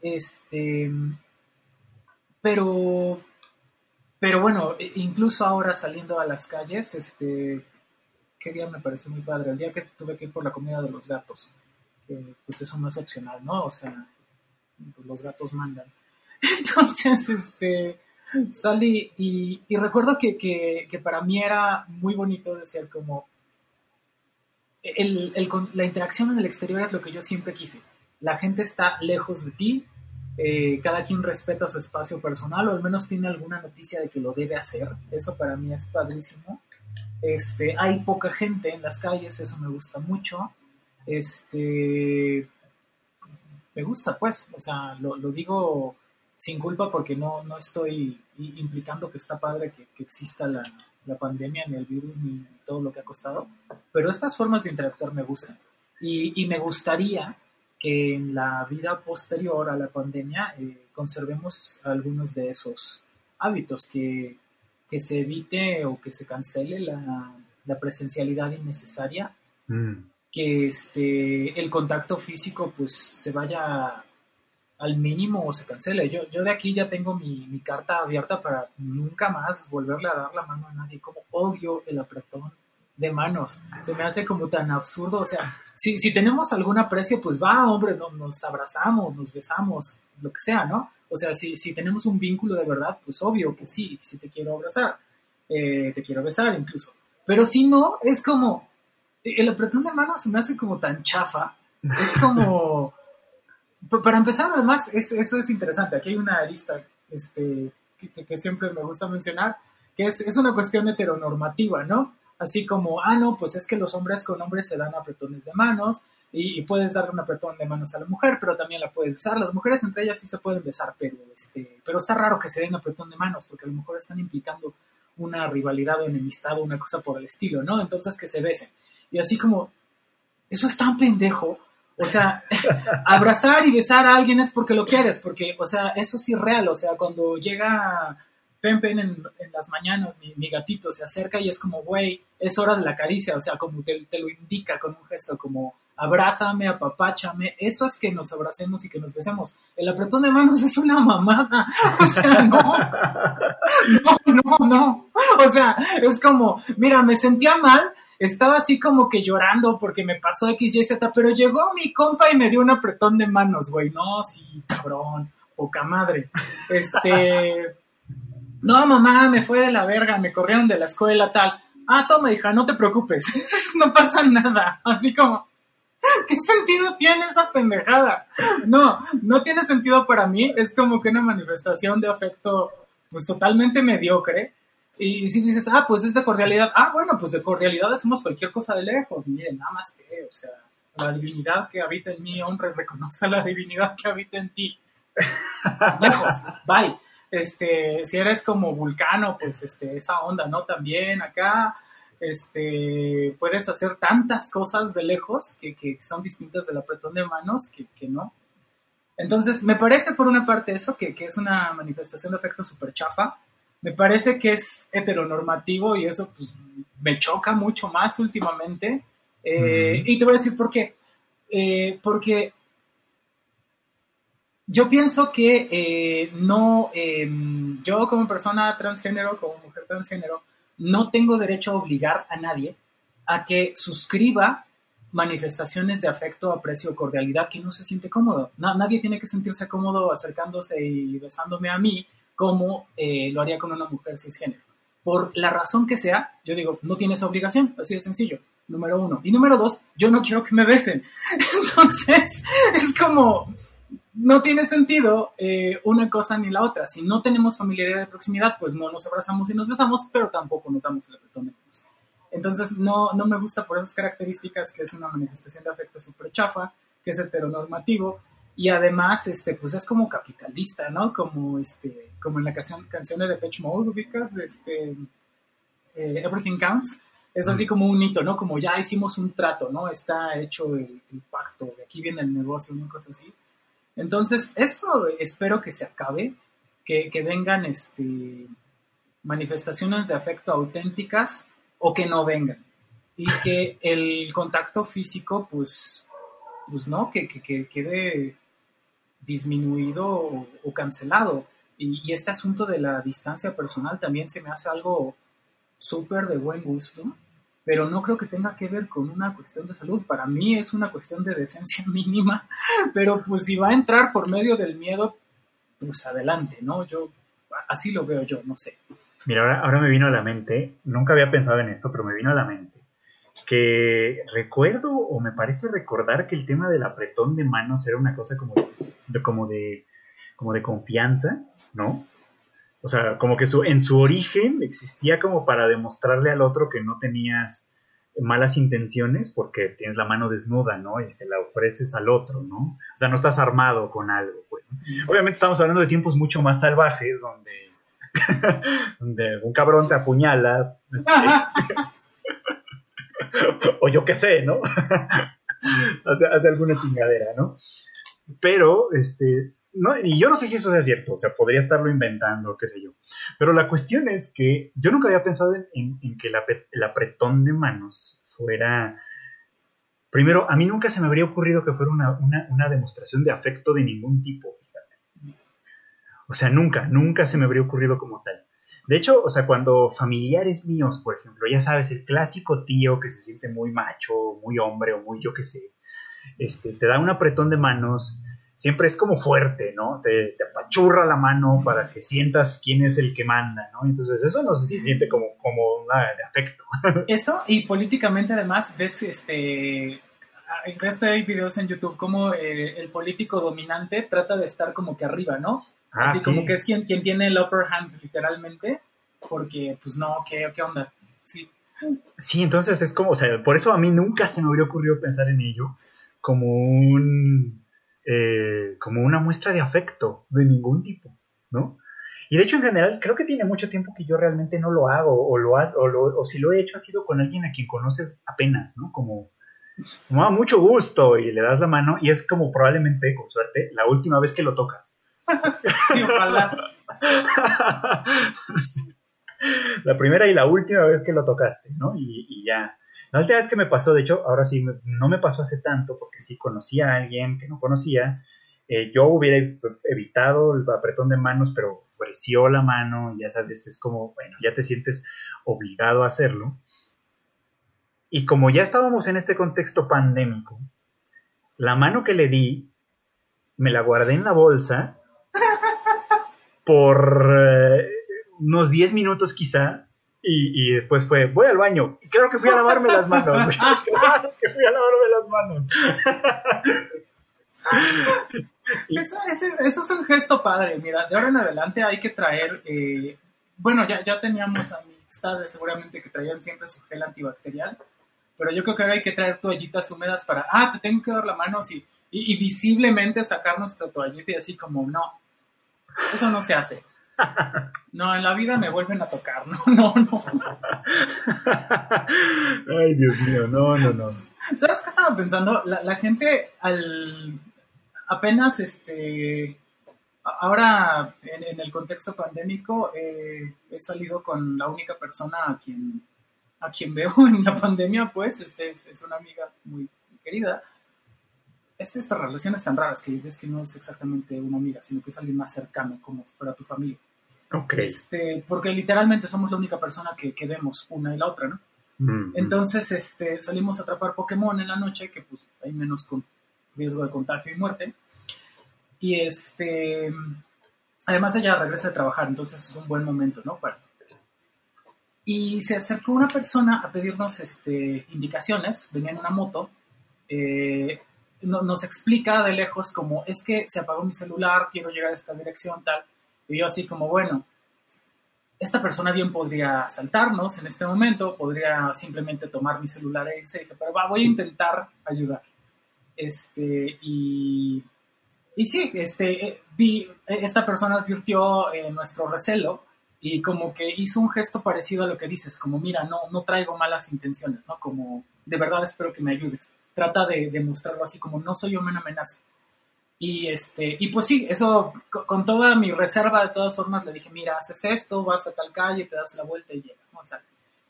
Este, pero, pero bueno, e, incluso ahora saliendo a las calles, este, qué día me pareció muy padre, el día que tuve que ir por la comida de los gatos, que pues eso no es opcional, ¿no? O sea, pues, los gatos mandan. Entonces, este, salí y, recuerdo que, para mí era muy bonito decir como, la interacción en el exterior es lo que yo siempre quise. La gente está lejos de ti, eh, cada quien respeta su espacio personal o al menos tiene alguna noticia de que lo debe hacer. Eso para mí es padrísimo. Este, hay poca gente en las calles, eso me gusta mucho. Este, me gusta, pues, o sea, lo, digo sin culpa porque no, no estoy implicando que está padre que, exista la, pandemia, ni el virus, ni todo lo que ha costado, pero estas formas de interactuar me gustan. Y, me gustaría que en la vida posterior a la pandemia eh, conservemos algunos de esos hábitos que que se evite o que se cancele la, presencialidad innecesaria, mm. que este, el contacto físico pues se vaya al mínimo se cancele. Yo, yo de aquí ya tengo mi, carta abierta para nunca más volverle a dar la mano a nadie, como odio el apretón de manos. Se me hace como tan absurdo. O sea, si, si tenemos algún aprecio, pues va, hombre, nos abrazamos, nos besamos, lo que sea, ¿no? O sea, si, si tenemos un vínculo de verdad, pues obvio que sí, si te quiero abrazar, eh, te quiero besar incluso. Pero si no, es como, el apretón de manos se me hace como tan chafa. Es como, para empezar, además, eso es interesante. Aquí hay una lista este, que, que, siempre me gusta mencionar, que es, es una cuestión heteronormativa, ¿no? Así como, ah, no, pues es que los hombres con hombres se dan apretones de manos, y, puedes darle un apretón de manos a la mujer, pero también la puedes besar. Las mujeres entre ellas sí se pueden besar, pero, este, pero está raro que se den apretón de manos, porque a lo mejor están implicando una rivalidad o enemistad o una cosa por el estilo, ¿no? Entonces que se besen. Y así como, eso es tan pendejo. O sea, abrazar y besar a alguien es porque lo quieres, porque, o sea, eso es real. O sea, cuando llega Pen Pen en, las mañanas, mi, gatito se acerca y es como, güey, es hora de la caricia. O sea, como te, te lo indica con un gesto como, abrázame, apapáchame, eso es que nos abracemos y que nos besemos. El apretón de manos es una mamada, o sea, no, no, no, no, o sea, es como, mira, me sentía mal, estaba así como que llorando porque me pasó X, Y, Z, pero llegó mi compa y me dio un apretón de manos, güey, no, sí, cabrón, poca madre, este, no, mamá, me fue de la verga, me corrieron de la escuela, tal, ah, toma, hija, no te preocupes, no pasa nada, así como, ¿Qué sentido tiene esa pendejada? No, no tiene sentido para mí. Es como que una manifestación de afecto, pues totalmente mediocre. Y, si dices, ah, pues es de cordialidad. Ah, bueno, pues de cordialidad hacemos cualquier cosa de lejos. Miren, nada más que, o sea, la divinidad que habita en mí, hombre, reconoce la divinidad que habita en ti. lejos, bye. Este, si eres como vulcano, pues este, esa onda, ¿no? También acá este, puedes hacer tantas cosas de lejos que, son distintas del apretón de manos que, no. Entonces, me parece por una parte eso, que, es una manifestación de afecto súper chafa. Me parece que es heteronormativo y eso pues, me choca mucho más últimamente. Eh, y te voy a decir por qué. Eh, porque yo pienso que eh, no, em, yo como persona transgénero, como mujer transgénero, no tengo derecho a obligar a nadie a que suscriba manifestaciones de afecto, aprecio cordialidad que no se siente cómodo. nadie tiene que sentirse cómodo acercándose y besándome a mí como eh, lo haría con una mujer cisgénero. Por la razón que sea, yo digo, no tienes obligación, así de sencillo, número uno. Y número dos, yo no quiero que me besen. Entonces, es como, no tiene sentido eh, una cosa ni la otra. Si no tenemos familiaridad de proximidad, pues no nos abrazamos y nos besamos, pero tampoco nos damos el apretón. Entonces, no, no me gusta por esas características que es una manifestación de afecto súper chafa, que es heteronormativo, y además, este, pues es como capitalista, ¿no? Como, este, como en la canción, canción de Depeche Mode, ubicas, este, eh, Everything Counts. Es así como un hito, ¿no? Como ya hicimos un trato, ¿no? Está hecho el, el pacto, de aquí viene el negocio, una cosa así. Entonces, eso espero que se acabe, que, vengan este, manifestaciones de afecto auténticas o que no vengan. Y que el contacto físico, pues, pues no, que, quede disminuido o, cancelado. Y, y, este asunto de la distancia personal también se me hace algo súper de buen gusto pero no creo que tenga que ver con una cuestión de salud. Para mí es una cuestión de decencia mínima, pero pues si va a entrar por medio del miedo, pues adelante, ¿no? Yo así lo veo yo, no sé. Mira, ahora, ahora me vino a la mente, nunca había pensado en esto, pero me vino a la mente que recuerdo o me parece recordar que el tema del apretón de manos era una cosa como como de, como de confianza, ¿no? O sea, como que su, en su origen existía como para demostrarle al otro que no tenías malas intenciones porque tienes la mano desnuda, ¿no? Y se la ofreces al otro, ¿no? O sea, no estás armado con algo, pues. Obviamente estamos hablando de tiempos mucho más salvajes donde, donde un cabrón te apuñala. Este, o yo qué sé, ¿no? hace, alguna chingadera, ¿no? Pero, este, no, y yo no sé si eso sea cierto, o sea, podría estarlo inventando, qué sé yo. Pero la cuestión es que yo nunca había pensado en, que el, apretón de manos fuera... Primero, a mí nunca se me habría ocurrido que fuera una, demostración de afecto de ningún tipo, fíjate. O sea, nunca, nunca se me habría ocurrido como tal. De hecho, o sea, cuando familiares míos, por ejemplo, ya sabes, el clásico tío que se siente muy macho, muy hombre o muy yo qué sé, este, te da un apretón de manos siempre es como fuerte, ¿no? Te, apachurra la mano para que sientas quién es el que manda, ¿no? Entonces eso no sé si siente como, como de afecto. Eso, y políticamente además ves, este, este hay videos en YouTube como eh, el político dominante trata de estar como que arriba, ¿no? Ah, Así como que es quien, quien tiene el upper hand literalmente, porque pues no, ¿qué, qué onda? Sí. Sí, entonces es como, o sea, por eso a mí nunca se me habría ocurrido pensar en ello como un eh, como una muestra de afecto de ningún tipo, ¿no? Y de hecho, en general, creo que tiene mucho tiempo que yo realmente no lo hago, o, lo, o, lo, o si lo he hecho ha sido con alguien a quien conoces apenas, ¿no? Como, como a mucho gusto y le das la mano y es como probablemente, con suerte, la última vez que lo tocas. La primera y la última vez que lo tocaste, ¿no? Y, ya. La última vez que me pasó, de hecho, ahora sí, no me pasó hace tanto, porque sí conocía a alguien que no conocía, eh, yo hubiera evitado el apretón de manos, pero ofreció la mano, ya sabes, es como, bueno, ya te sientes obligado a hacerlo. Y como ya estábamos en este contexto pandémico, la mano que le di, me la guardé en la bolsa por eh, unos 10 minutos quizá, y, después fue, voy al baño, y creo que fui a lavarme las manos, claro que fui a lavarme las manos. eso, es un gesto padre, mira, de ahora en adelante hay que traer, eh, bueno, ya, ya teníamos amistades seguramente que traían siempre su gel antibacterial, pero yo creo que ahora hay que traer toallitas húmedas para, ah, te tengo que dar la mano, y, y visiblemente sacar nuestra toallita y así como, no, eso no se hace. No, en la vida me vuelven a tocar, no, no, no. Ay, Dios mío, no, no, no. ¿Sabes qué estaba pensando? La, gente al apenas este ahora en, el contexto pandémico eh, he salido con la única persona a quien a quien veo en la pandemia, pues, este es, una amiga muy querida es estas relaciones tan raras que ves que no es exactamente una amiga, sino que es alguien más cercano, como si fuera tu familia. Okay. Este, porque literalmente somos la única persona que, que vemos una y la otra, ¿no? Mm-hmm. Entonces, este, salimos a atrapar Pokémon en la noche, que pues hay menos con riesgo de contagio y muerte. Y este, además ella regresa de trabajar, entonces es un buen momento, ¿no? Para... Y se acercó una persona a pedirnos este, indicaciones, venía en una moto, eh, nos explica de lejos como es que se apagó mi celular, quiero llegar a esta dirección, tal. Y yo así como, bueno, esta persona bien podría saltarnos en este momento, podría simplemente tomar mi celular e irse. dije, pero va, voy a intentar ayudar. Este, y, y sí, este, eh, vi, esta persona advirtió eh, nuestro recelo y como que hizo un gesto parecido a lo que dices, como mira, no, no traigo malas intenciones, ¿no? Como de verdad espero que me ayudes trata de demostrarlo así como no soy una amenaza. Y, este, y pues sí, eso con toda mi reserva, de todas formas, le dije, mira, haces esto, vas a tal calle, te das la vuelta y llegas, ¿no?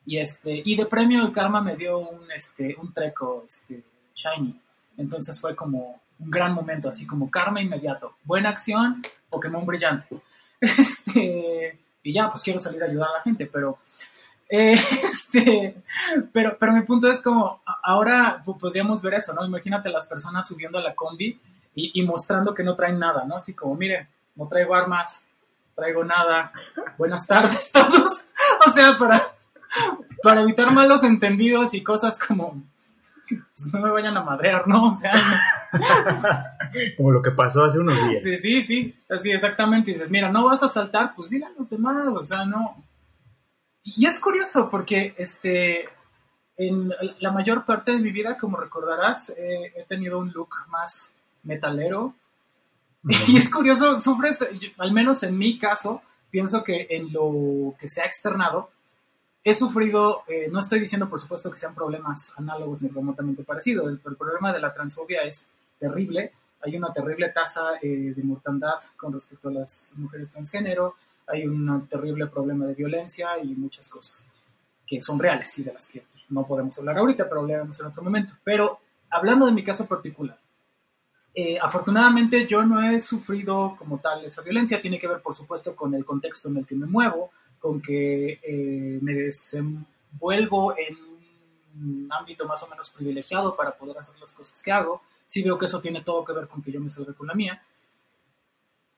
y, este, y de premio el karma me dio un, este, un treco este, shiny. Entonces fue como un gran momento, así como karma inmediato. Buena acción, Pokémon brillante. Este, y ya, pues quiero salir a ayudar a la gente, pero eh, este, pero, pero mi punto es como, ahora podríamos ver eso, ¿no? Imagínate las personas subiendo a la combi y, mostrando que no traen nada, ¿no? Así como, miren, no traigo armas, traigo nada, buenas tardes todos. O sea, para, para evitar malos entendidos y cosas como, pues no me vayan a madrear, ¿no? O sea, como lo que pasó hace unos días. Sí, sí, sí, así exactamente. dices, mira, no vas a saltar, pues dile a los demás, o sea, no, y es curioso porque este, en la mayor parte de mi vida, como recordarás, he tenido un look más metalero. Y es curioso, sufres, al menos en mi caso, pienso que en lo que se ha externado, he sufrido, eh, no estoy diciendo por supuesto que sean problemas análogos ni remotamente parecidos, el, problema de la transfobia es terrible, hay una terrible tasa eh, de mortandad con respecto a las mujeres transgénero, hay un terrible problema de violencia y muchas cosas que son reales y de las que pues, no podemos hablar ahorita, pero hablaremos en otro momento. Pero hablando de mi caso particular, eh, afortunadamente yo no he sufrido como tal esa violencia, tiene que ver por supuesto con el contexto en el que me muevo, con que eh, me desenvuelvo en un ámbito más o menos privilegiado para poder hacer las cosas que hago. Sí veo que eso tiene todo que ver con que yo me salga con la mía.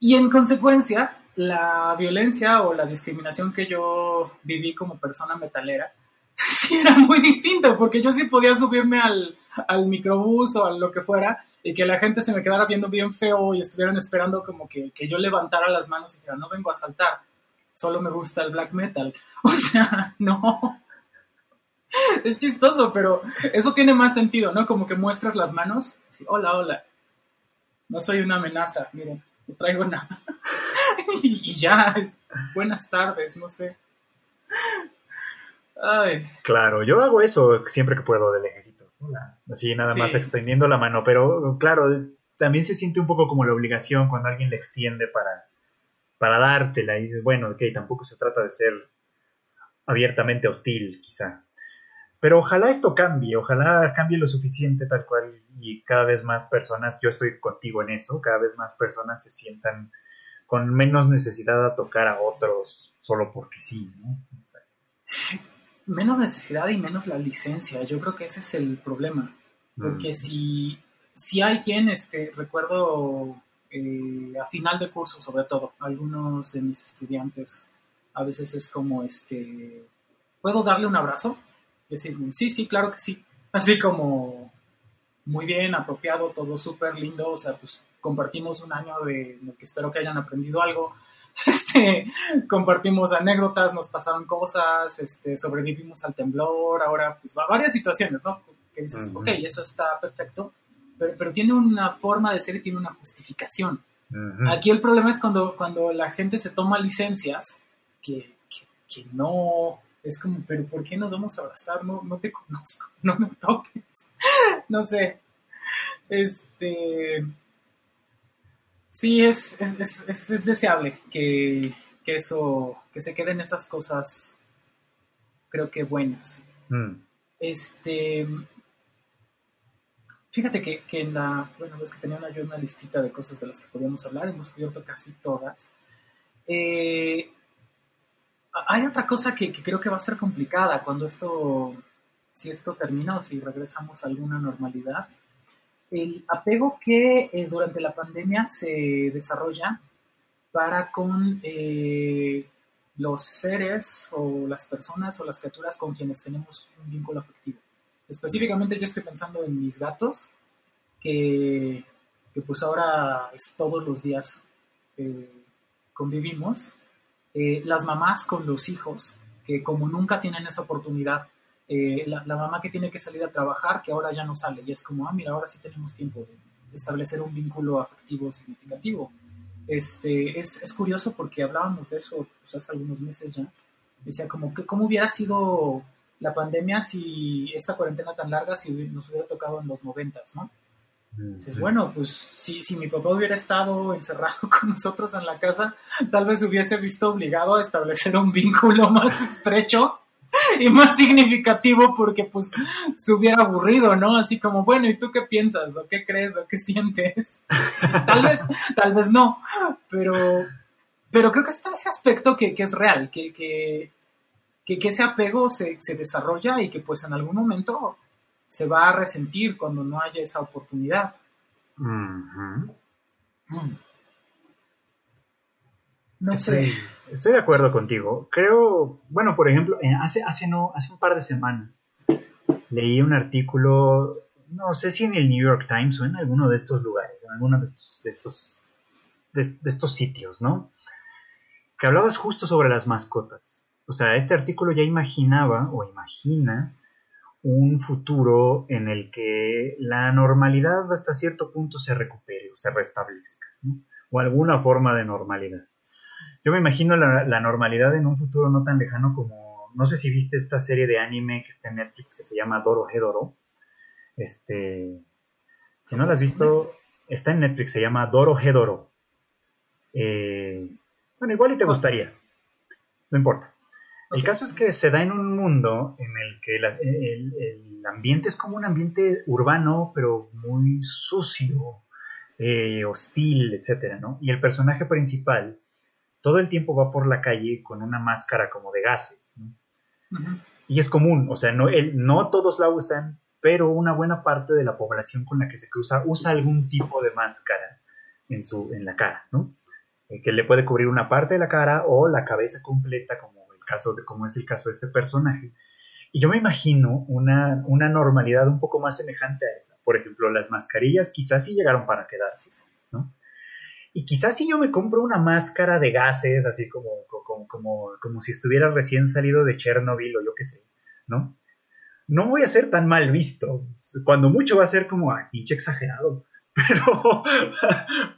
Y en consecuencia, la violencia o la discriminación que yo viví como persona metalera, sí era muy distinto, porque yo sí podía subirme al, al microbús o a lo que fuera y que la gente se me quedara viendo bien feo y estuvieran esperando como que, que yo levantara las manos y dijera, no vengo a saltar, solo me gusta el black metal. O sea, no. Es chistoso, pero eso tiene más sentido, ¿no? Como que muestras las manos. hola, hola. No soy una amenaza, miren, no traigo nada. y ya, buenas tardes, no sé. Claro, yo hago eso siempre que puedo del ejército. Hola. Así nada más extendiendo la mano, pero claro, también se siente un poco como la obligación cuando alguien le extiende para, para dártela y dices, bueno, ok, tampoco se trata de ser abiertamente hostil, quizá. Pero ojalá esto cambie, ojalá cambie lo suficiente tal cual y cada vez más personas, yo estoy contigo en eso, cada vez más personas se sientan con menos necesidad de tocar a otros solo porque sí, ¿no? Menos necesidad y menos la licencia, yo creo que ese es el problema, porque mm. si, si hay quien, este, recuerdo eh, a final de curso sobre todo, algunos de mis estudiantes, a veces es como, este, ¿puedo darle un abrazo? decir, sí, sí, claro que sí. Así como muy bien, apropiado, todo súper lindo. O sea, pues compartimos un año de que espero que hayan aprendido algo. Este, compartimos anécdotas, nos pasaron cosas, este, sobrevivimos al temblor, ahora pues varias situaciones, ¿no? Que dices, ok, eso está perfecto, pero, pero, tiene una forma de ser y tiene una justificación. Aquí el problema es cuando, cuando la gente se toma licencias que, que no, es como, pero ¿por qué nos vamos a abrazar? No, no te conozco, no me toques. no sé. Este. Sí, es, es, deseable que, eso, que se queden esas cosas, creo que buenas. Mm. Este. Fíjate que, que, en la. Bueno, es que tenía una, yo una listita de cosas de las que podíamos hablar, hemos cubierto casi todas. Eh, hay otra cosa que, creo que va a ser complicada cuando esto, si esto termina o si regresamos a alguna normalidad. El apego que eh, durante la pandemia se desarrolla para con eh, los seres o las personas o las criaturas con quienes tenemos un vínculo afectivo. Específicamente yo estoy pensando en mis gatos, que, pues ahora es todos los días eh, convivimos eh, las mamás con los hijos, que como nunca tienen esa oportunidad, eh, la, mamá que tiene que salir a trabajar, que ahora ya no sale, y es como, ah, mira, ahora sí tenemos tiempo de establecer un vínculo afectivo significativo. Este, es, es curioso porque hablábamos de eso pues, hace algunos meses ya. Decía, como que cómo hubiera sido la pandemia si esta cuarentena tan larga si nos hubiera tocado en los noventas, ¿no? Dices, bueno, pues si, si mi papá hubiera estado encerrado con nosotros en la casa, tal vez hubiese visto obligado a establecer un vínculo más estrecho y más significativo porque pues se hubiera aburrido, ¿no? Así como, bueno, ¿y tú qué piensas? ¿O qué crees? ¿O qué sientes? tal vez, tal vez no, pero, pero creo que está ese aspecto que, es real, que, que, que, ese apego se, se desarrolla y que pues en algún momento se va a resentir cuando no haya esa oportunidad. Mm. No sé. Estoy de acuerdo contigo. Creo, bueno, por ejemplo, hace, hace, no, hace un par de semanas leí un artículo, no sé si en el New York Times o en alguno de estos lugares, en alguno de estos, de estos, de estos sitios, ¿no? Que hablabas justo sobre las mascotas. O sea, este artículo ya imaginaba o imagina un futuro en el que la normalidad hasta cierto punto se recupere o se restablezca, o alguna forma de normalidad. Yo me imagino la, normalidad en un futuro no tan lejano como, no sé si viste esta serie de anime que está en Netflix que se llama Doro Hedoro. Este, si no la has visto, está en Netflix, se llama Doro Hedoro. Eh, bueno, igual y te gustaría, no importa. El caso es que se da en un mundo en el que el, ambiente es como un ambiente urbano, pero muy sucio, eh, hostil, etc. ¿no? Y el personaje principal todo el tiempo va por la calle con una máscara como de gases. Y es común, o sea, no, no todos la usan, pero una buena parte de la población con la que se cruza usa algún tipo de máscara en, su, en la cara, ¿no? Eh, que le puede cubrir una parte de la cara o la cabeza completa como caso de como es el caso de este personaje. Y yo me imagino una, una normalidad un poco más semejante a esa. Por ejemplo, las mascarillas quizás sí llegaron para quedarse, ¿no? Y quizás si yo me compro una máscara de gases, así como, como, como, como si estuviera recién salido de Chernobyl o yo qué sé, ¿no? No voy a ser tan mal visto. Cuando mucho va a ser como, ah, pinche exagerado. Pero,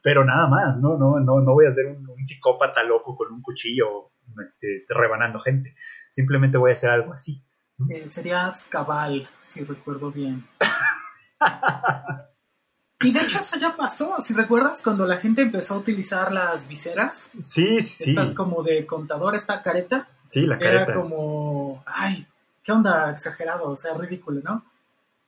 pero nada más, ¿no? No, no, no voy a ser un, un psicópata loco con un cuchillo este, rebanando gente. Simplemente voy a hacer algo así. Eh, serías cabal, si recuerdo bien. Y de hecho eso ya pasó, si recuerdas, cuando la gente empezó a utilizar las viseras. Sí, sí. Estas como de contador, esta careta. Sí, la careta. Era como, ay, qué onda, exagerado, o sea, ridículo, ¿no?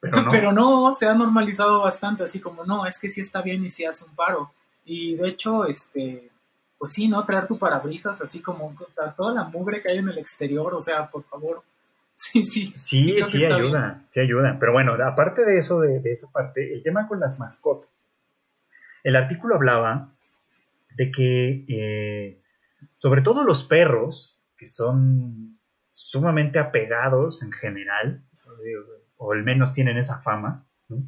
Pero no. Pero no, se ha normalizado bastante, así como, no, es que sí está bien y sí hace un paro. Y de hecho, este, pues sí, ¿no? Traer tu parabrisas, así como toda la mugre que hay en el exterior, o sea, por favor. Sí, sí. Sí, sí, ayuda, bien. sí ayuda. Pero bueno, aparte de eso, de, de esa parte, el tema con las mascotas. El artículo hablaba de que, eh, sobre todo los perros, que son sumamente apegados en general, o al menos tienen esa fama, ¿no?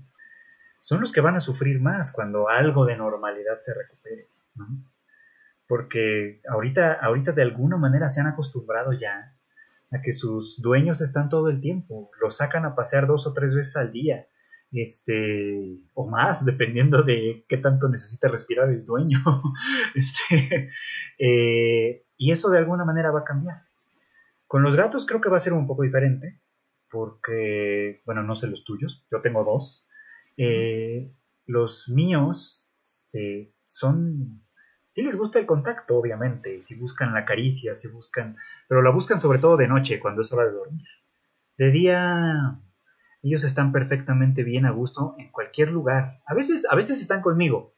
son los que van a sufrir más cuando algo de normalidad se recupere. ¿no? Porque ahorita, ahorita de alguna manera se han acostumbrado ya a que sus dueños están todo el tiempo, los sacan a pasear dos o tres veces al día, este, o más, dependiendo de qué tanto necesita respirar el dueño. este, eh, y eso de alguna manera va a cambiar. Con los gatos creo que va a ser un poco diferente, porque, bueno, no sé los tuyos, yo tengo dos. Eh, los míos este, son, sí les gusta el contacto, obviamente, si buscan la caricia, si buscan, pero la buscan sobre todo de noche, cuando es hora de dormir. De día, ellos están perfectamente bien a gusto en cualquier lugar. A veces, a veces están conmigo,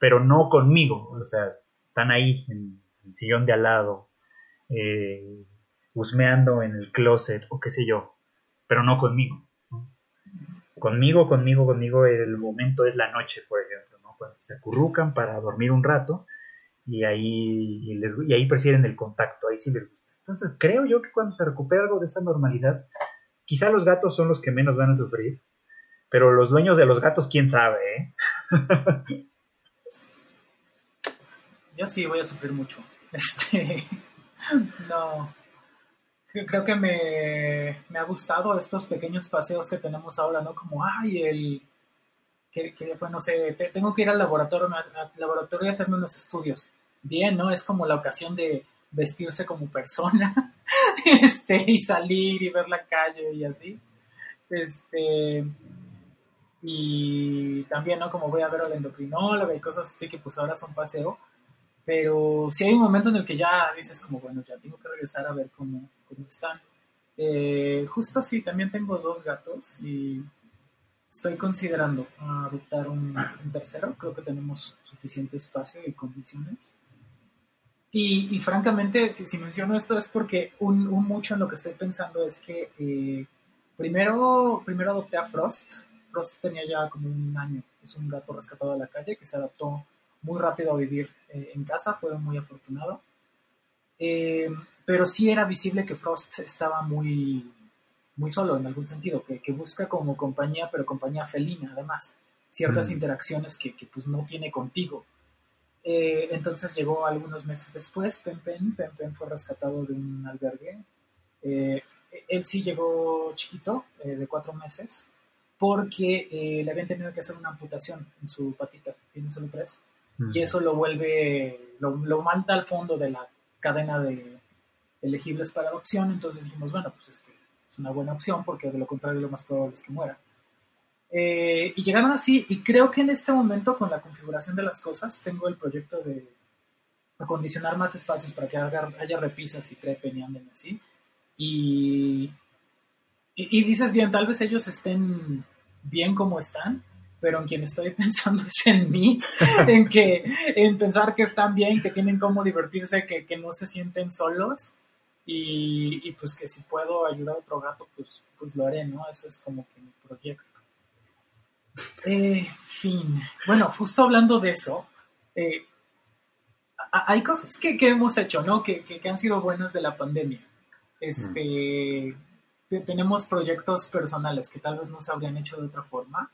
pero no conmigo, o sea, están ahí en el sillón de al lado, eh, husmeando en el closet o qué sé yo, pero no conmigo. Conmigo, conmigo, conmigo, el momento es la noche, por ejemplo, ¿no? cuando se acurrucan para dormir un rato y ahí, les, y ahí prefieren el contacto, ahí sí les gusta. Entonces creo yo que cuando se recupera algo de esa normalidad, quizá los gatos son los que menos van a sufrir, pero los dueños de los gatos, quién sabe, ¿eh? Yo sí voy a sufrir mucho. Este, no. Creo que me, me, ha gustado estos pequeños paseos que tenemos ahora, ¿no? Como, ay, el... Que, que no sé, te, tengo que ir al laboratorio, al laboratorio y hacerme unos estudios. Bien, ¿no? Es como la ocasión de vestirse como persona este, y salir y ver la calle y así. Este, y también, ¿no? Como voy a ver al endocrinólogo y cosas así que pues ahora son paseo. Pero sí hay un momento en el que ya dices como, bueno, ya tengo que regresar a ver cómo, cómo están. Eh, justo sí, también tengo dos gatos y estoy considerando adoptar un, un, tercero. Creo que tenemos suficiente espacio y condiciones. Y, y francamente, si, si, menciono esto es porque un, un, mucho en lo que estoy pensando es que eh, primero, primero adopté a Frost. Frost tenía ya como un año. Es un gato rescatado de la calle que se adaptó muy rápido a vivir eh, en casa, fue muy afortunado. Eh, pero sí era visible que Frost estaba muy, muy solo en algún sentido, que, que busca como compañía, pero compañía felina además, ciertas mm. interacciones que, que, pues no tiene contigo. Eh, entonces llegó algunos meses después, Pen Pen, Pen Pen fue rescatado de un albergue. él sí llegó chiquito, de cuatro meses, porque le habían tenido que hacer una amputación en su patita, tiene solo tres y eso lo vuelve, lo, lo, manda al fondo de la cadena de elegibles para adopción, entonces dijimos, bueno, pues este, es una buena opción porque de lo contrario lo más probable es que muera. Eh, y llegaron así, y creo que en este momento con la configuración de las cosas tengo el proyecto de acondicionar más espacios para que haya, haya repisas y trepen y anden así. Y, y, y dices bien, tal vez ellos estén bien como están, pero en quien estoy pensando es en mí, en que en pensar que están bien, que tienen cómo divertirse, que, que no se sienten solos y, y, pues que si puedo ayudar a otro gato, pues, pues lo haré, ¿no? Eso es como que mi proyecto. Eh, fin. Bueno, justo hablando de eso, eh, hay cosas que, que, hemos hecho, ¿no? Que, que, han sido buenas de la pandemia. Este, mm. tenemos proyectos personales que tal vez no se habrían hecho de otra forma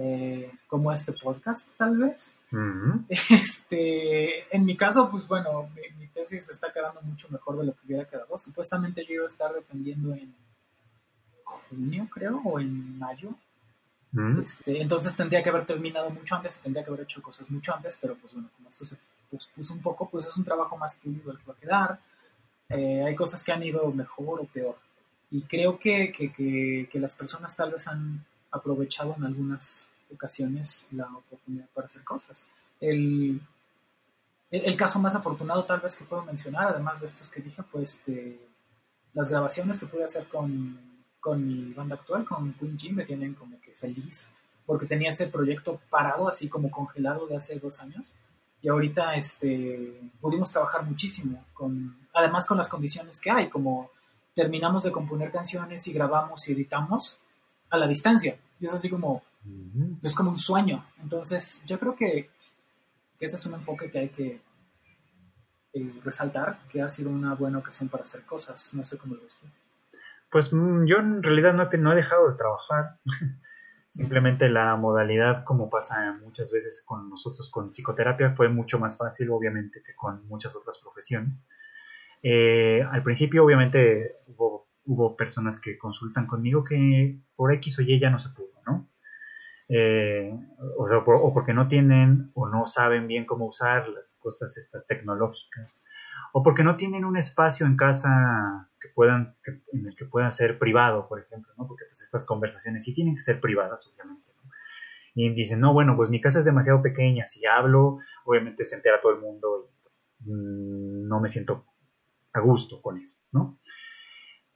eh, como este podcast, tal vez. Uh -huh. Este, en mi caso, pues bueno, mi, mi, tesis está quedando mucho mejor de lo que hubiera quedado. Supuestamente yo iba a estar defendiendo en junio, creo, o en mayo. Uh -huh. este, entonces tendría que haber terminado mucho antes, tendría que haber hecho cosas mucho antes, pero pues bueno, como esto se pospuso un poco, pues es un trabajo más fluido el que va a quedar. Eh, hay cosas que han ido mejor o peor. Y creo que, que, las personas tal vez han aprovechado en algunas ocasiones la oportunidad para hacer cosas. El, el, caso más afortunado tal vez que puedo mencionar, además de estos que dije, fue este, las grabaciones que pude hacer con, con mi banda actual, con Queen Jim, me tienen como que feliz, porque tenía ese proyecto parado, así como congelado de hace dos años. Y ahorita este, pudimos trabajar muchísimo, con, además con las condiciones que hay, como terminamos de componer canciones y grabamos y editamos a la distancia. Y es así como, es como un sueño. Entonces, yo creo que, ese es un enfoque que hay que eh, resaltar, que ha sido una buena ocasión para hacer cosas. No sé cómo lo ves tú. Pues mm, yo en realidad no, no he dejado de trabajar. Simplemente la modalidad, como pasa muchas veces con nosotros con psicoterapia, fue mucho más fácil, obviamente, que con muchas otras profesiones. Eh, al principio, obviamente, hubo, hubo, personas que consultan conmigo que por X o Y ya no se pudo, ¿no? Eh, o, sea, o porque no tienen o no saben bien cómo usar las cosas estas tecnológicas, o porque no tienen un espacio en casa que puedan, en el que puedan ser privado, por ejemplo, ¿no? Porque pues estas conversaciones sí tienen que ser privadas, obviamente, ¿no? Y dicen, no, bueno, pues mi casa es demasiado pequeña, si hablo, obviamente se entera todo el mundo y pues, mm, no me siento a gusto con eso, ¿no?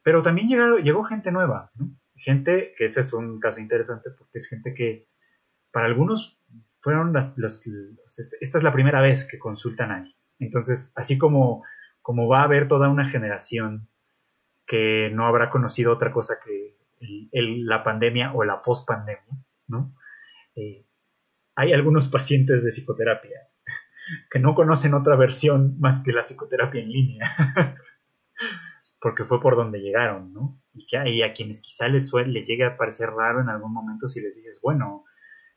Pero también llegado, llegó gente nueva, ¿no? Gente, que ese es un caso interesante porque es gente que para algunos fueron las, este, esta es la primera vez que consultan a alguien. Entonces, así como, como va a haber toda una generación que no habrá conocido otra cosa que la pandemia o la post-pandemia, ¿no? Eh, hay algunos pacientes de psicoterapia que no conocen otra versión más que la psicoterapia en línea, porque fue por donde llegaron, ¿no? Y que hay a quienes quizá les, les llegue a parecer raro en algún momento si les dices, bueno,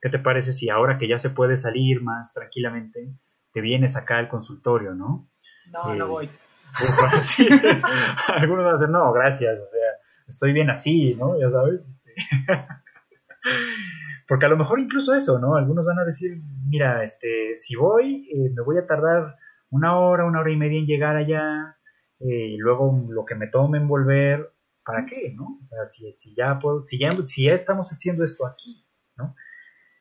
¿qué te parece si ahora que ya se puede salir más tranquilamente, te vienes acá al consultorio, ¿no? No, no eh, voy. Algunos van a decir, no, gracias, o sea, estoy bien así, ¿no? Ya sabes. Porque a lo mejor incluso eso, ¿no? Algunos van a decir, mira, este, si voy, eh, me voy a tardar una hora, una hora y media en llegar allá, eh, y luego lo que me tome en volver, ¿para qué, no? O sea, si, si ya puedo, si ya, si ya estamos haciendo esto aquí, ¿no?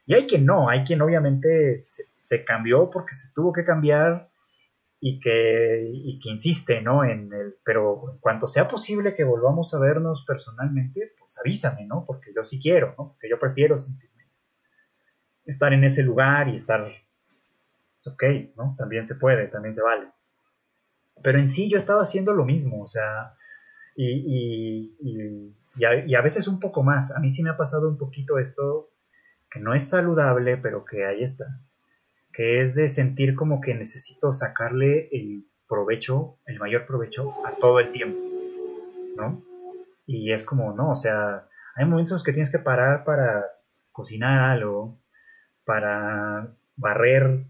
Y hay quien no, hay quien obviamente se, cambió porque se tuvo que cambiar y que, y que insiste, ¿no? En el, pero en cuanto sea posible que volvamos a vernos personalmente, pues avísame, ¿no? Porque yo sí quiero, ¿no? Porque yo prefiero sentirme, estar en ese lugar y estar, ok, ¿no? También se puede, también se vale. Pero en sí yo estaba haciendo lo mismo, o sea, y, y, y, a, veces un poco más. A mí sí me ha pasado un poquito esto, que no es saludable, pero que ahí está que es de sentir como que necesito sacarle el provecho, el mayor provecho a todo el tiempo, ¿no? Y es como, no, o sea, hay momentos que tienes que parar para cocinar algo, para barrer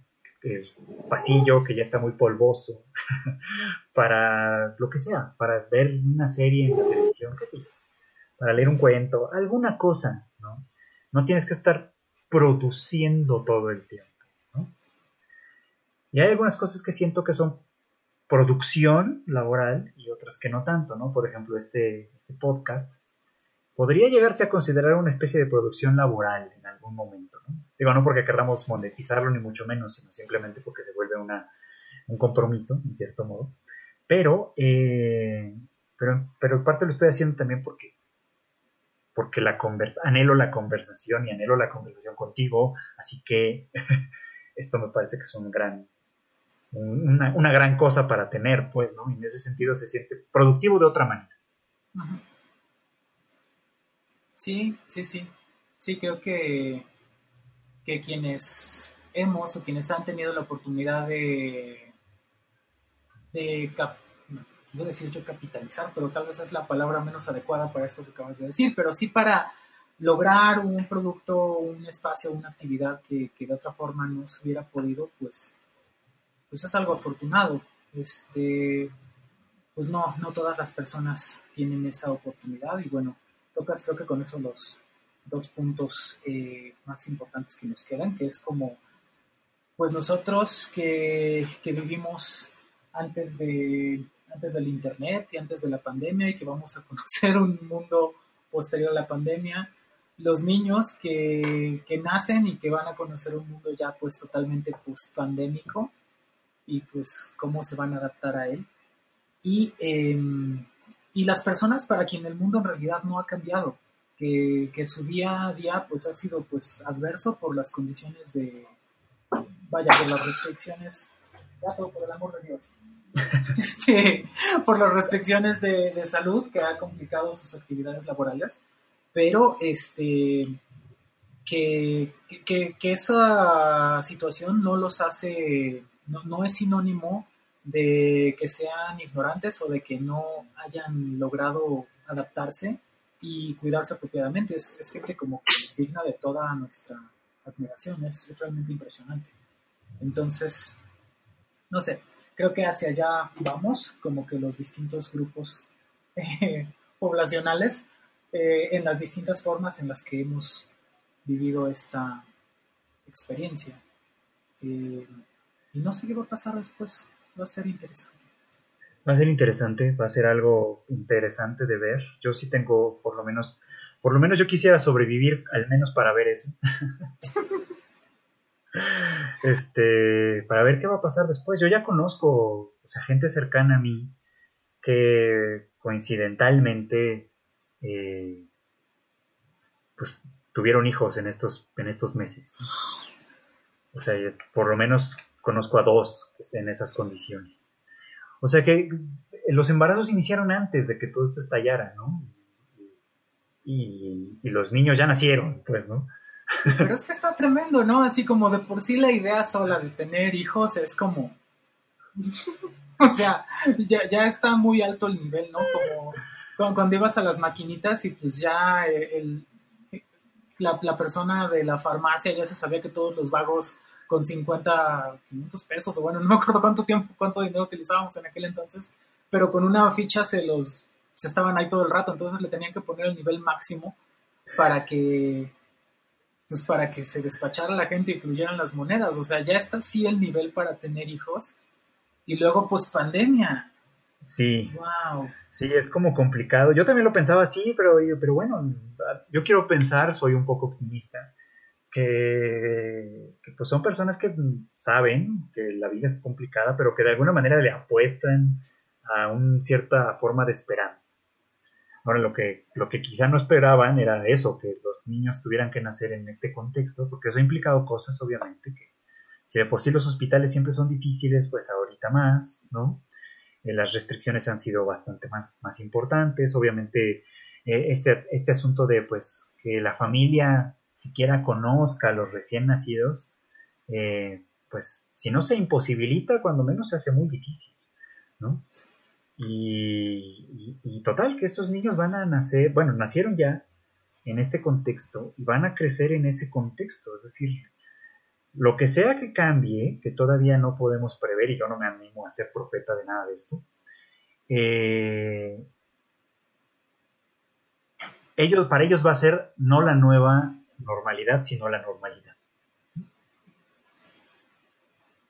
el pasillo que ya está muy polvoso, para lo que sea, para ver una serie en la televisión, qué sé para leer un cuento, alguna cosa, ¿no? No tienes que estar produciendo todo el tiempo. Y hay algunas cosas que siento que son producción laboral y otras que no tanto, ¿no? Por ejemplo, este, este podcast podría llegarse a considerar una especie de producción laboral en algún momento, ¿no? Digo, no porque queramos monetizarlo ni mucho menos, sino simplemente porque se vuelve una, un compromiso, en cierto modo. Pero, eh, pero, pero parte lo estoy haciendo también porque porque la conversa anhelo la conversación y anhelo la conversación contigo, así que esto me parece que es un gran una, gran cosa para tener, pues, ¿no? En ese sentido se siente productivo de otra manera. Sí, sí, sí. Sí, creo que, que quienes hemos o quienes han tenido la oportunidad de, de decir yo capitalizar, pero tal vez es la palabra menos adecuada para esto que acabas de decir, pero sí para lograr un producto, un espacio, una actividad que, que de otra forma no se hubiera podido, pues pues es algo afortunado. Este, pues no, no todas las personas tienen esa oportunidad y bueno, tocas creo que con eso los dos puntos eh, más importantes que nos quedan, que es como, pues nosotros que, vivimos antes de, antes del Internet y antes de la pandemia y que vamos a conocer un mundo posterior a la pandemia. Los niños que, que nacen y que van a conocer un mundo ya pues totalmente post-pandémico y pues cómo se van a adaptar a él. Y, em, y las personas para quien el mundo en realidad no ha cambiado, que, que, su día a día pues ha sido pues adverso por las condiciones de, vaya, por las restricciones, ya por el amor de Dios, este, por las restricciones de, de, salud que ha complicado sus actividades laborales, pero este, que, que, que esa situación no los hace, no, no es sinónimo de que sean ignorantes o de que no hayan logrado adaptarse y cuidarse apropiadamente. Es, gente como que digna de toda nuestra admiración, es, es, realmente impresionante. Entonces, no sé, creo que hacia allá vamos, como que los distintos grupos eh, poblacionales, eh, en las distintas formas en las que hemos vivido esta experiencia. Eh, y no sé qué va a pasar después, va a ser interesante. Va a ser interesante, va a ser algo interesante de ver. Yo sí tengo, por lo menos, por lo menos yo quisiera sobrevivir al menos para ver eso. este, para ver qué va a pasar después. Yo ya conozco, o sea, gente cercana a mí que coincidentalmente, eh, pues tuvieron hijos en estos, en estos meses. O sea, por lo menos conozco a dos en esas condiciones. O sea que los embarazos iniciaron antes de que todo esto estallara, ¿no? Y, los niños ya nacieron, pues, ¿no? Pero es que está tremendo, ¿no? Así como de por sí la idea sola de tener hijos es como... o sea, ya, ya, está muy alto el nivel, ¿no? Como cuando, ibas a las maquinitas y pues ya el, la, la persona de la farmacia ya se sabía que todos los vagos con 50, 500 pesos, o bueno, no me acuerdo cuánto tiempo, cuánto dinero utilizábamos en aquel entonces, pero con una ficha se los, se estaban ahí todo el rato, entonces le tenían que poner el nivel máximo para que, pues para que se despachara la gente y fluyeran las monedas, o sea, ya está así el nivel para tener hijos, y luego pues pandemia. Sí. Wow. Sí, es como complicado. Yo también lo pensaba así, pero, pero bueno, yo quiero pensar, soy un poco optimista que, pues son personas que saben que la vida es complicada, pero que de alguna manera le apuestan a una cierta forma de esperanza. Ahora, lo que, lo que quizá no esperaban era eso, que los niños tuvieran que nacer en este contexto, porque eso ha implicado cosas, obviamente, que si de por sí los hospitales siempre son difíciles, pues ahorita más, ¿no? Eh, las restricciones han sido bastante más, más importantes, obviamente eh, este, este asunto de, pues, que la familia siquiera conozca a los recién nacidos, eh, pues si no se imposibilita, cuando menos se hace muy difícil, ¿no? Y, total, que estos niños van a nacer, bueno, nacieron ya en este contexto y van a crecer en ese contexto, es decir, lo que sea que cambie, que todavía no podemos prever, y yo no me animo a ser profeta de nada de esto, eh, ellos, para ellos va a ser no la nueva normalidad, sino la normalidad.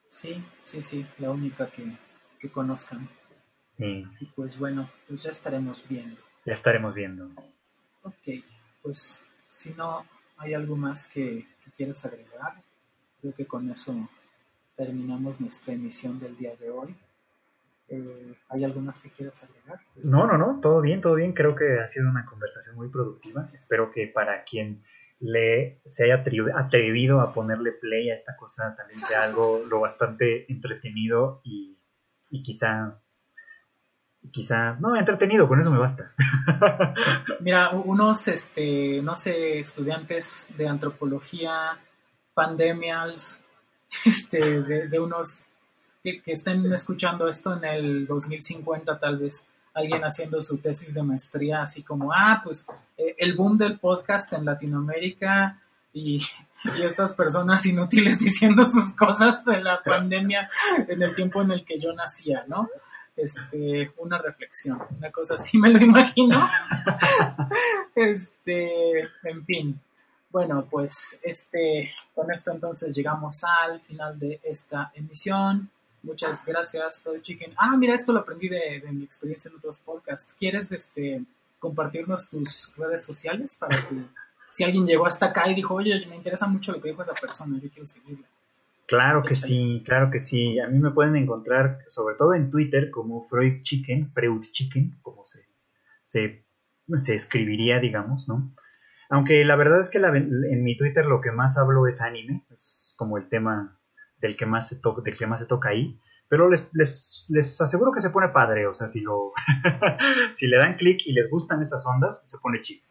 Sí, sí, sí, la única que, que conozcan. Sí. Y pues bueno, pues ya estaremos viendo. Ya estaremos viendo. Ok, pues si no hay algo más que, que quieras agregar, creo que con eso terminamos nuestra emisión del día de hoy. Eh, ¿Hay algo más que quieras agregar? No, no, no, todo bien, todo bien. Creo que ha sido una conversación muy productiva. Espero que para quien le se haya atrevido a ponerle play a esta cosa también sea algo lo bastante entretenido y, y quizá quizá no entretenido con eso me basta. Mira unos este no sé estudiantes de antropología pandemials este de, unos que, que, estén escuchando esto en el 2050 tal vez alguien haciendo su tesis de maestría, así como, ah, pues eh, el boom del podcast en Latinoamérica y, y, estas personas inútiles diciendo sus cosas de la pandemia en el tiempo en el que yo nacía, ¿no? Este, una reflexión, una cosa así me lo imagino. este, en fin. Bueno, pues este, con esto entonces llegamos al final de esta emisión. Muchas gracias, Freud Chicken. Ah, mira, esto lo aprendí de, mi experiencia en otros podcasts. ¿Quieres este, compartirnos tus redes sociales para que si alguien llegó hasta acá y dijo, oye, me interesa mucho lo que dijo esa persona, yo quiero seguirla? Claro que sí, claro que sí. A mí me pueden encontrar sobre todo en Twitter como Freud Chicken, Freud Chicken, como se, se, se escribiría, digamos, ¿no? Aunque la verdad es que en mi Twitter lo que más hablo es anime, es como el tema del que más se, toca, del que más se toca ahí. Pero les, les, les aseguro que se pone padre, o sea, si, lo si le dan clic y les gustan esas ondas, se pone chido.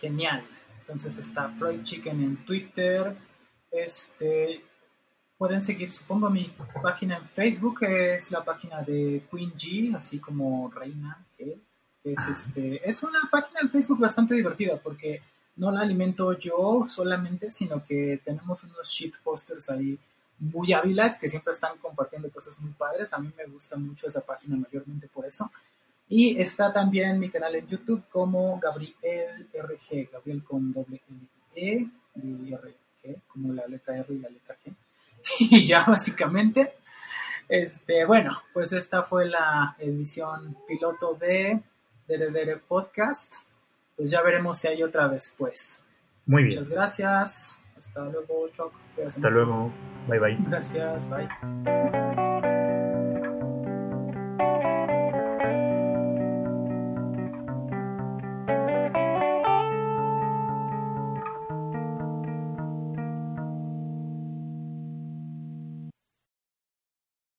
Genial. Entonces está Freud Chicken en Twitter. Este, pueden seguir, supongo, mi página en Facebook, que es la página de Queen G, así como Reina G. es, este, es una página en Facebook bastante divertida porque no la alimento yo solamente, sino que tenemos unos shit posters ahí muy hábiles que siempre están compartiendo cosas muy padres. A mí me gusta mucho esa página mayormente por eso. Y está también mi canal en YouTube como Gabriel RG, Gabriel con doble E y RG, como la letra R y la letra G. Y ya básicamente, este, bueno, pues esta fue la edición piloto de Dere Podcast pues ya veremos si hay otra vez, pues. Muy bien. Muchas gracias. Hasta luego, Choc. Hasta luego. Bye bye. Gracias, bye.